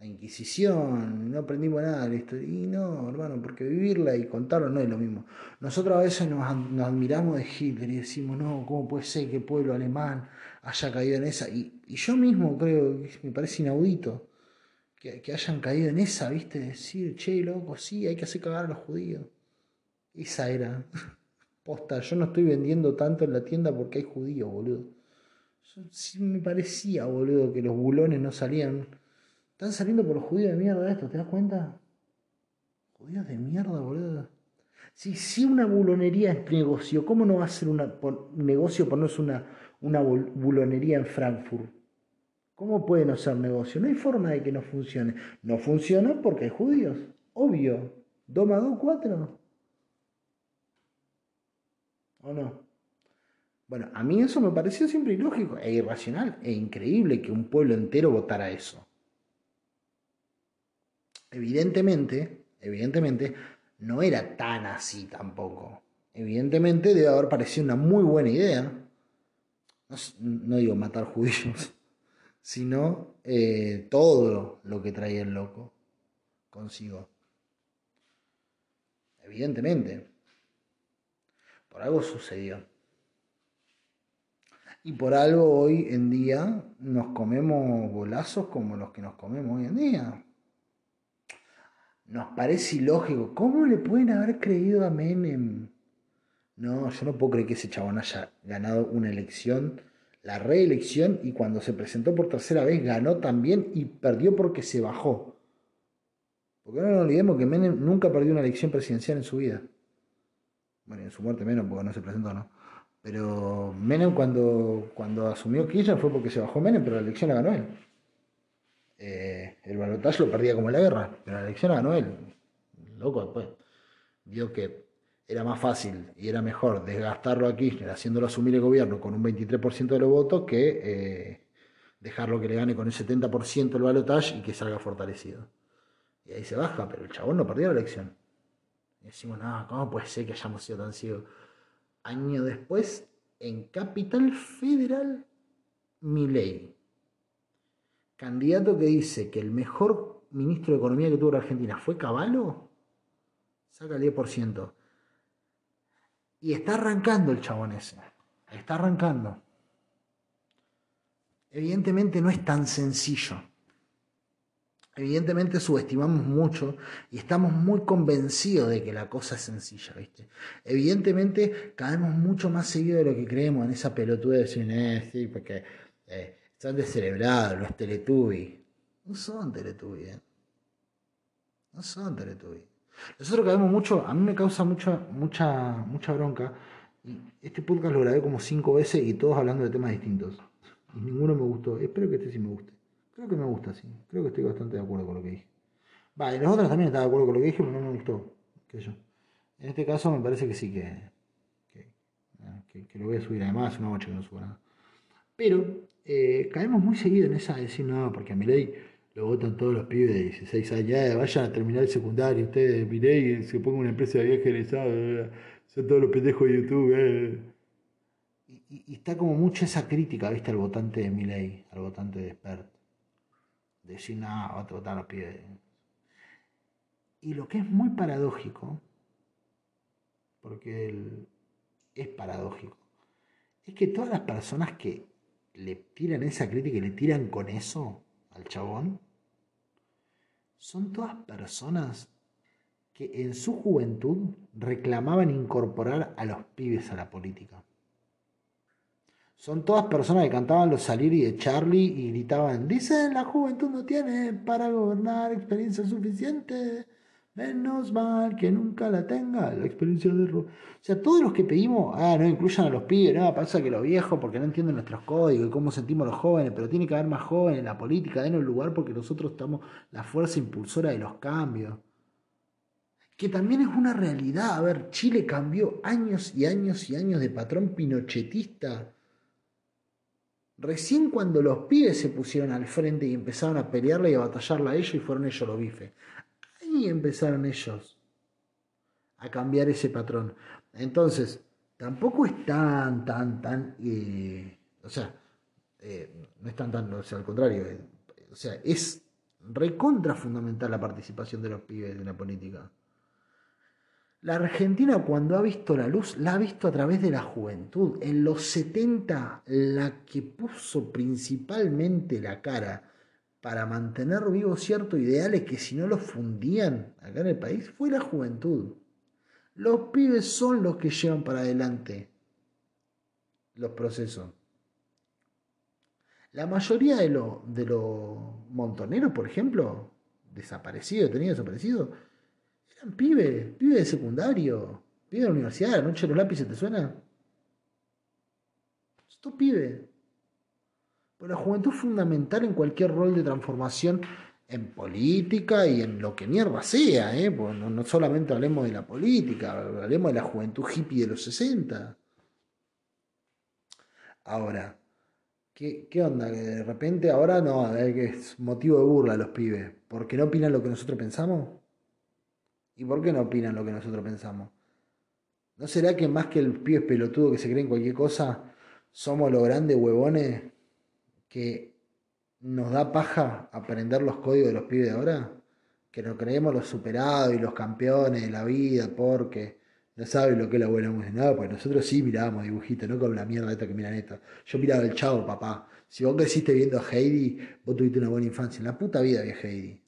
la Inquisición, no aprendimos nada de la historia. Y no, hermano, porque vivirla y contarlo no es lo mismo. Nosotros a veces nos, admiramos de Hitler y decimos, no, ¿cómo puede ser que el pueblo alemán haya caído en esa? Y, yo mismo creo, que me parece inaudito, que, hayan caído en esa, ¿viste? Decir, che, loco, sí, hay que hacer cagar a los judíos. Esa era. Posta, yo no estoy vendiendo tanto en la tienda porque hay judíos, boludo. sí me parecía, boludo, que los bulones no salían están saliendo por los judíos de mierda esto, ¿te das cuenta? Judíos de mierda, boludo. Si, si una bulonería es negocio, ¿cómo no va a ser un negocio ponerse una, una bulonería en Frankfurt? ¿Cómo puede no ser negocio? No hay forma de que no funcione. No funciona porque hay judíos. Obvio. ¿2 más 2, 4? ¿O no? Bueno, a mí eso me pareció siempre ilógico e irracional e increíble que un pueblo entero votara eso. Evidentemente, evidentemente, no era tan así tampoco. Evidentemente debe haber parecido una muy buena idea. No, digo matar judíos, sino eh, todo lo que traía el loco consigo. Evidentemente. Por algo sucedió. Y por algo hoy en día nos comemos bolazos como los que nos comemos hoy en día nos parece ilógico. ¿Cómo le pueden haber creído a Menem? No, yo no puedo creer que ese chabón haya ganado una elección, la reelección, y cuando se presentó por tercera vez ganó también y perdió porque se bajó. Porque no nos olvidemos que Menem nunca perdió una elección presidencial en su vida. Bueno, en su muerte menos, porque no se presentó, ¿no? Pero Menem cuando, cuando asumió Kirchner fue porque se bajó Menem, pero la elección la ganó él. Eh, el balotaje lo perdía como en la guerra, pero la elección la ganó él. Loco después. Vio que era más fácil y era mejor desgastarlo a Kirchner haciéndolo asumir el gobierno con un 23% de los votos que eh, dejarlo que le gane con el 70% el balotaje y que salga fortalecido. Y ahí se baja, pero el chabón no perdió la elección. Y decimos, no, ¿cómo puede ser que hayamos sido tan ciegos? Año después, en Capital Federal, ley candidato que dice que el mejor ministro de Economía que tuvo la Argentina fue Caballo, saca el 10%. Y está arrancando el chabón. Está arrancando. Evidentemente no es tan sencillo. Evidentemente subestimamos mucho y estamos muy convencidos de que la cosa es sencilla, ¿viste? Evidentemente caemos mucho más seguido de lo que creemos en esa pelotuda de decir, eh, sí, porque eh, están descerebrados los Teletubbies. No son Teletubbies. ¿eh? No son Teletubbies. Nosotros caemos mucho, a mí me causa mucha, mucha, mucha bronca. Este podcast lo grabé como cinco veces y todos hablando de temas distintos. Y ninguno me gustó. Espero que este sí me guste. Creo que me gusta, sí. Creo que estoy bastante de acuerdo con lo que dije. Va, y los otros también estaba de acuerdo con lo que dije, pero no me gustó. ¿Qué yo? En este caso me parece que sí que, que, que, lo voy a subir. Además, una noche que no subo nada. Pero eh, caemos muy seguido en esa de decir, no, porque a mi ley lo votan todos los pibes de 16 años, ya, vayan a terminar el secundario, ustedes, mi ley, se ponga una empresa de viaje egresado, son todos los pendejos de YouTube. Eh. Y, está como mucha esa crítica, viste, al votante de mi ley, al votante de expert. decir, no, va a votar a los pibes. Y lo que es muy paradójico, porque es paradójico, es que todas las personas que le tiran esa crítica y le tiran con eso al chabón, son todas personas que en su juventud reclamaban incorporar a los pibes a la política. Son todas personas que cantaban los Saliri de Charlie y gritaban, dicen la juventud no tiene para gobernar experiencia suficiente Menos mal que nunca la tenga la experiencia de rock. O sea, todos los que pedimos, ah, no incluyan a los pibes, no, pasa que los viejos porque no entienden nuestros códigos y cómo sentimos los jóvenes, pero tiene que haber más jóvenes en la política, denos lugar porque nosotros estamos la fuerza impulsora de los cambios. Que también es una realidad. A ver, Chile cambió años y años y años de patrón pinochetista. Recién cuando los pibes se pusieron al frente y empezaron a pelearla y a batallarla a ellos y fueron ellos los bifes y empezaron ellos a cambiar ese patrón. Entonces, tampoco es tan, tan, tan, eh, o sea, eh, no es tan, tan, o sea, al contrario, eh, o sea, es recontra fundamental la participación de los pibes en la política. La Argentina cuando ha visto la luz, la ha visto a través de la juventud. En los 70, la que puso principalmente la cara para mantener vivos ciertos ideales que si no los fundían acá en el país fue la juventud. Los pibes son los que llevan para adelante los procesos. La mayoría de los montoneros, por ejemplo, desaparecidos, tenidos desaparecidos, eran pibes, pibes de secundario, pibes de la universidad, la noche los lápices, ¿te suena? Estos pibes la juventud es fundamental en cualquier rol de transformación en política y en lo que mierda sea, ¿eh? no, solamente hablemos de la política, hablemos de la juventud hippie de los 60. Ahora, ¿qué, qué onda? Que de repente ahora no, es motivo de burla a los pibes, porque no opinan lo que nosotros pensamos. ¿Y por qué no opinan lo que nosotros pensamos? ¿No será que más que el pibe pelotudo que se cree en cualquier cosa, somos los grandes huevones que nos da paja aprender los códigos de los pibes de ahora, que nos creemos los superados y los campeones de la vida porque no saben lo que es la buena música. No, pues nosotros sí mirábamos dibujitos, no con la mierda esta que miran esto. Yo miraba el chavo, papá. Si vos creciste viendo a Heidi, vos tuviste una buena infancia. En la puta vida vi a Heidi.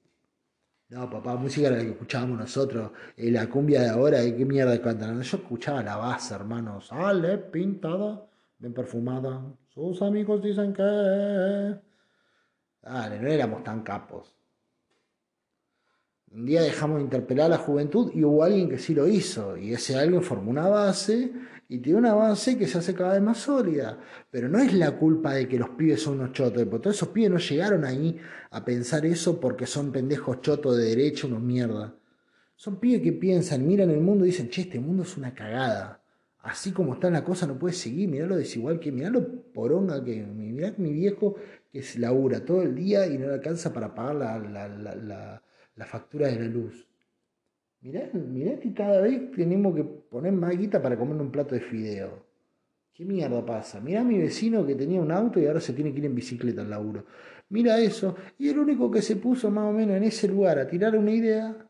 No, papá, música era la que escuchábamos nosotros. Eh, la cumbia de ahora, eh, ¿qué mierda cantan? Yo escuchaba la base, hermano. Sale pintada, bien perfumada. Sus amigos dicen que... Dale, no éramos tan capos. Un día dejamos de interpelar a la juventud y hubo alguien que sí lo hizo. Y ese alguien formó una base y tiene una base que se hace cada vez más sólida. Pero no es la culpa de que los pibes son unos chotos. Porque todos esos pibes no llegaron ahí a pensar eso porque son pendejos chotos de derecha, unos mierda. Son pibes que piensan, miran el mundo y dicen, che, este mundo es una cagada así como está la cosa no puede seguir, mirá lo desigual que, mirá lo poronga que, mirá mi viejo que se labura todo el día y no alcanza para pagar la, factura de la luz. Mirá, mirá que cada vez tenemos que poner más guita para comer un plato de fideo. ¿Qué mierda pasa? Mirá a mi vecino que tenía un auto y ahora se tiene que ir en bicicleta al laburo. Mira eso. Y el único que se puso más o menos en ese lugar a tirar una idea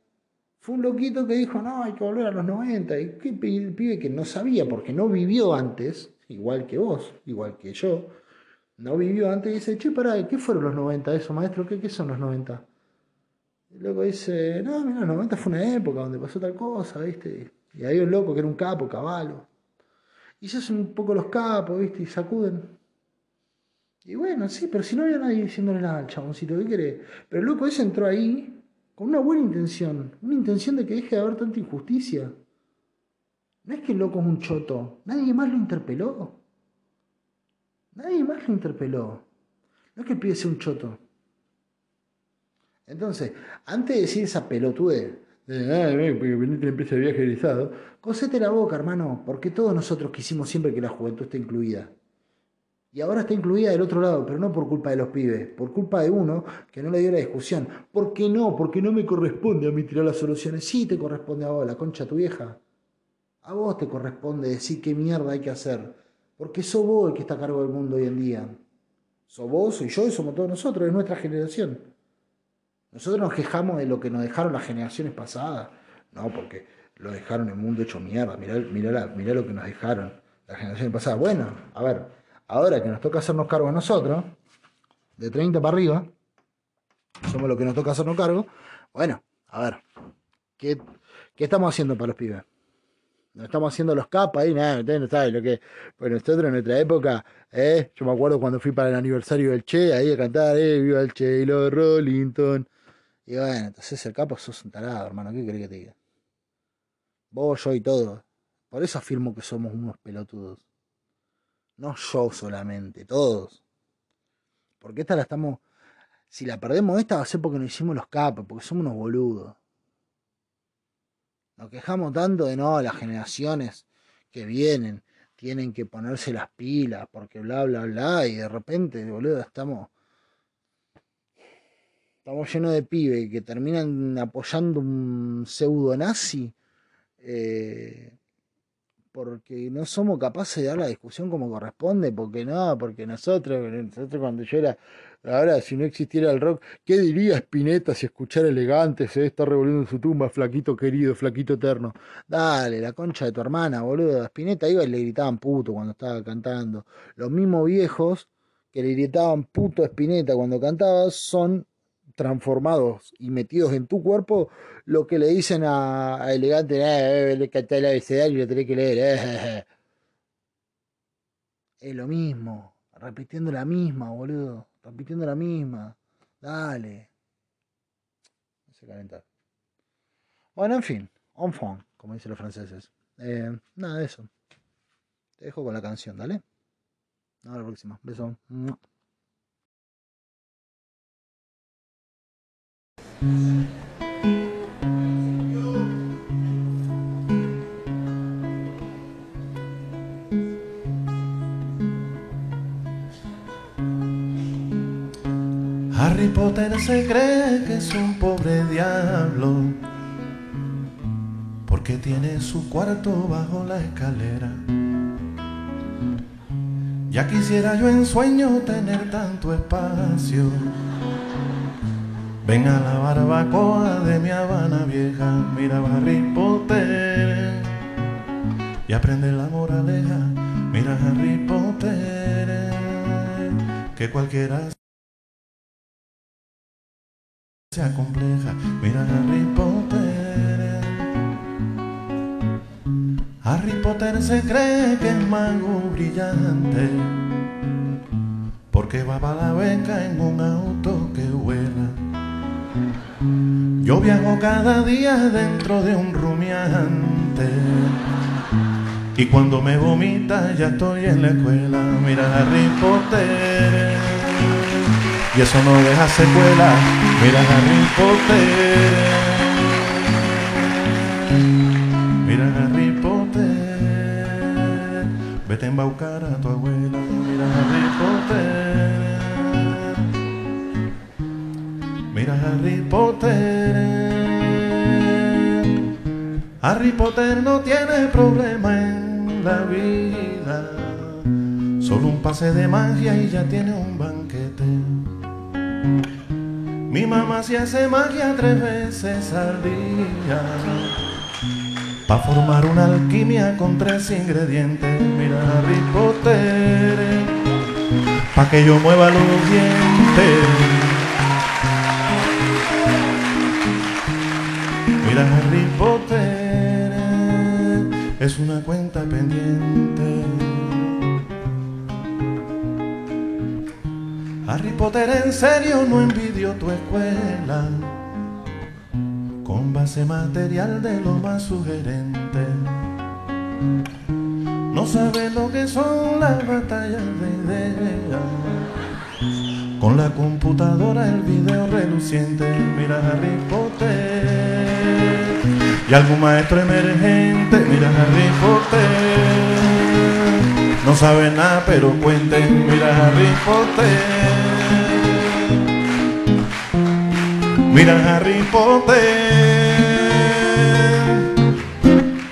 fue un loquito que dijo, no, hay que volver a los 90. Y qué el pibe que no sabía, porque no vivió antes, igual que vos, igual que yo, no vivió antes y dice, che, pará, ¿qué fueron los 90 eso, maestro? ¿Qué, qué son los 90? Y luego dice, no, mira, los 90 fue una época donde pasó tal cosa, ¿viste? Y hay un loco que era un capo, caballo. Y se hacen un poco los capos, ¿viste? Y sacuden. Y bueno, sí, pero si no había nadie diciéndole nada al chaboncito, ¿qué querés? Pero el loco ese entró ahí con una buena intención, una intención de que deje de haber tanta injusticia. No es que el loco es un choto, nadie más lo interpeló. Nadie más lo interpeló. No es que el pibe un choto. Entonces, antes de decir esa pelotude, de, ah, porque veniste la empresa de viaje egresado, cosete la boca, hermano, porque todos nosotros quisimos siempre que la juventud esté incluida. Y ahora está incluida del otro lado, pero no por culpa de los pibes, por culpa de uno que no le dio la discusión. ¿Por qué no? Porque no me corresponde a mí tirar las soluciones. Sí te corresponde a vos, la concha tu vieja. A vos te corresponde decir qué mierda hay que hacer. Porque sos vos el que está a cargo del mundo hoy en día. Sos vos, soy yo y somos todos nosotros, es nuestra generación. Nosotros nos quejamos de lo que nos dejaron las generaciones pasadas. No, porque lo dejaron el mundo hecho mierda. Mirá, mirá, mirá lo que nos dejaron las generaciones pasadas. Bueno, a ver Ahora que nos toca hacernos cargo a nosotros, de 30 para arriba, somos los que nos toca hacernos cargo. Bueno, a ver, ¿qué, estamos haciendo para los pibes? No estamos haciendo los capas ahí, nada, no sabes lo que. Pues nosotros en nuestra época, eh, yo me acuerdo cuando fui para el aniversario del Che, ahí a cantar, eh, viva el Che y los Rollington. Y bueno, entonces el capo sos un tarado, hermano. ¿Qué crees que te diga? Vos, yo y todo. Por eso afirmo que somos unos pelotudos. No yo solamente, todos. Porque esta la estamos. Si la perdemos esta va a ser porque no hicimos los capos, porque somos unos boludos. Nos quejamos tanto de no, las generaciones que vienen tienen que ponerse las pilas, porque bla, bla, bla, y de repente, boludo, estamos. Estamos llenos de pibes que terminan apoyando un pseudo nazi. Eh, porque no somos capaces de dar la discusión como corresponde, porque no, porque nosotros, nosotros cuando yo era, ahora si no existiera el rock, ¿qué diría Spinetta si escuchara elegante, se está revolviendo en su tumba, flaquito querido, flaquito eterno? Dale, la concha de tu hermana, boludo. Spinetta iba y le gritaban puto cuando estaba cantando. Los mismos viejos que le gritaban puto a Spinetta cuando cantaba son transformados y metidos en tu cuerpo lo que le dicen a, Elegante, eh, le canté el abecedario y lo tenés que leer. Eh. Es lo mismo, repitiendo la misma, boludo, repitiendo la misma. Dale. Se calentar. Bueno, en fin, on fond, como dicen los franceses. Eh, nada de eso. Te dejo con la canción, dale. Hasta la próxima. Beso. Harry Potter se cree que es un pobre diablo porque tiene su cuarto bajo la escalera. Ya quisiera yo en sueño tener tanto espacio Ven a la barbacoa de mi Habana vieja, mira Harry Potter y aprende la moraleja. Mira Harry Potter, que cualquiera sea compleja. Mira Harry Potter. Harry Potter se cree que es mago brillante porque va para la beca en un auto que vuela. Yo viajo cada día dentro de un rumiante. Y cuando me vomita ya estoy en la escuela. Mira Harry Potter. Y eso no deja secuela. Mira Harry Potter. Mira Harry Potter. Vete a embaucar a tu abuela. Mira Harry Potter. Mira Harry Potter. Harry Potter no tiene problema en la vida. Solo un pase de magia y ya tiene un banquete. Mi mamá se hace magia tres veces al día. Pa' formar una alquimia con tres ingredientes. Mira Harry Potter. Pa' que yo mueva los dientes. Mira Harry Potter es una cuenta pendiente. Harry Potter en serio no envidio tu escuela con base material de lo más sugerente. No sabe lo que son las batallas de ideas. Con la computadora el video reluciente, mira Harry Potter y algún maestro emergente, mira Harry Potter. No sabe nada, pero cuente, mira Harry Potter. Mira Harry Potter.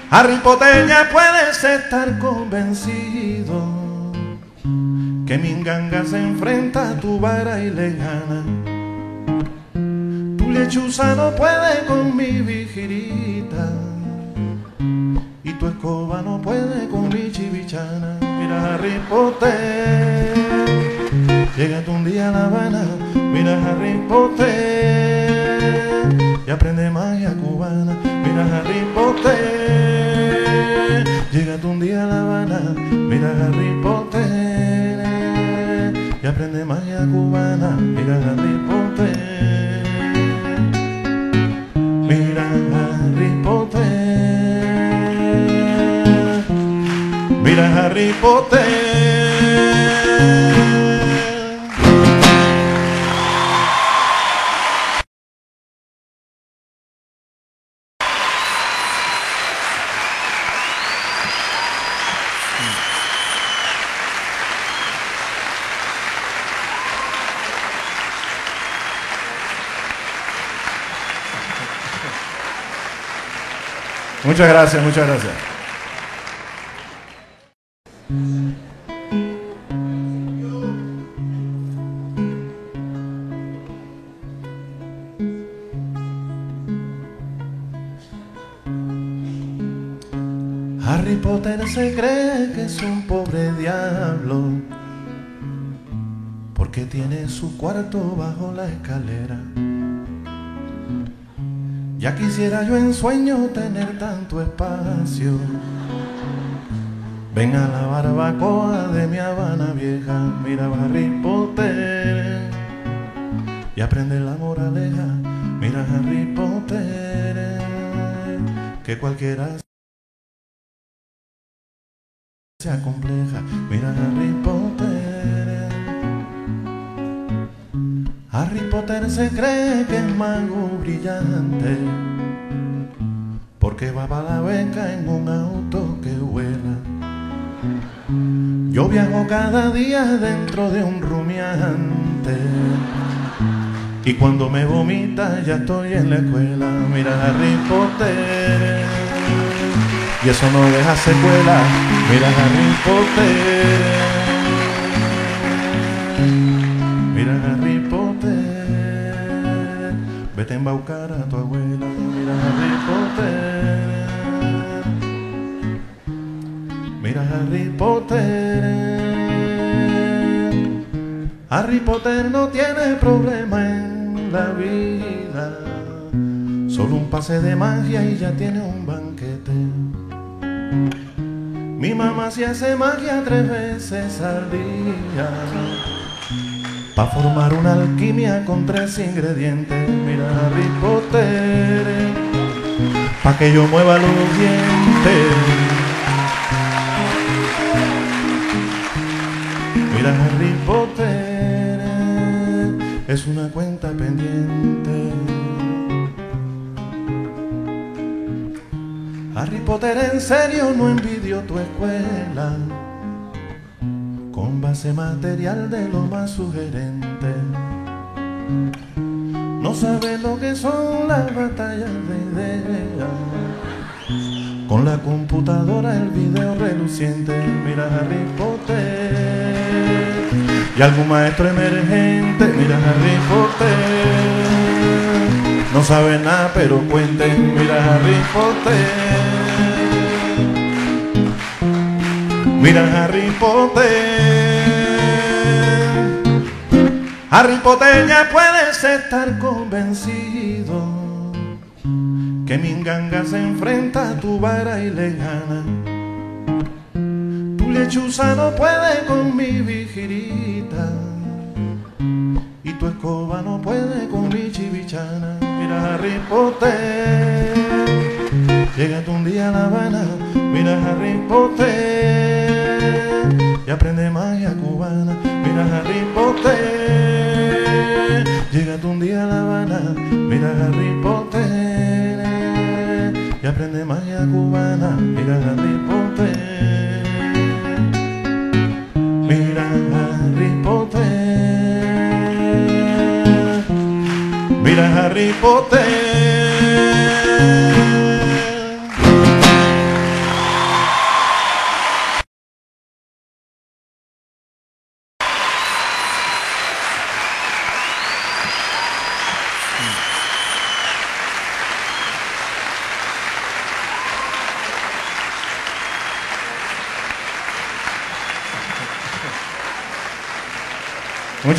Harry Potter ya puedes estar convencido que mi ganga se enfrenta a tu vara y le gana lechuza no puede con mi vigirita y tu escoba no puede con mi chivichana. Mira Harry Potter, llega un día a La Habana, mira Harry Potter y aprende magia cubana. Mira Harry Potter, llega un día a La Habana, mira Harry Potter y aprende magia cubana. Mira Harry Potter. Harry Potter. Muchas gracias, muchas gracias. Se cree que es un pobre diablo porque tiene su cuarto bajo la escalera. Ya quisiera yo en sueño tener tanto espacio. Ven a la barbacoa de mi Habana vieja, mira Harry Potter y aprende la moraleja. Mira Harry Potter, que cualquiera compleja. Mira Harry Potter. Harry Potter se cree que es mago brillante porque va para la beca en un auto que vuela. Yo viajo cada día dentro de un rumiante y cuando me vomita ya estoy en la escuela. Mira Harry Potter y eso no deja secuela. Mira Harry Potter. Mira Harry Potter, vete a embaucar a tu abuela. Mira Harry Potter. Mira Harry Potter. Harry Potter no tiene problema en la vida. Solo un pase de magia y ya tiene un banquete. Mi mamá se hace magia tres veces al día. Pa' formar una alquimia con tres ingredientes. Mira Harry Potter. Pa' que yo mueva los dientes. Mira Harry Potter. Es una cuenta pendiente. Harry Potter en serio no envidio tu escuela con base material de lo más sugerente. No sabe lo que son las batallas de ideas. Con la computadora el video reluciente, mira Harry Potter. Y algún maestro emergente, mira Harry Potter. No sabe nada, pero cuente, mira Harry Potter. Mira Harry Potter. Harry Potter ya puedes estar convencido que Minganga se enfrenta a tu vara y le gana. Tu lechuza no puede con mi vigirita y tu escoba no puede con mi chivichana. Mira Harry Potter, llega un día a La Habana, mira Harry Potter y aprende magia cubana. Mira Harry Potter, llega un día a La Habana, mira Harry Potter y aprende magia cubana. Mira Harry Potter, mira Harry Potter, mira Harry Potter.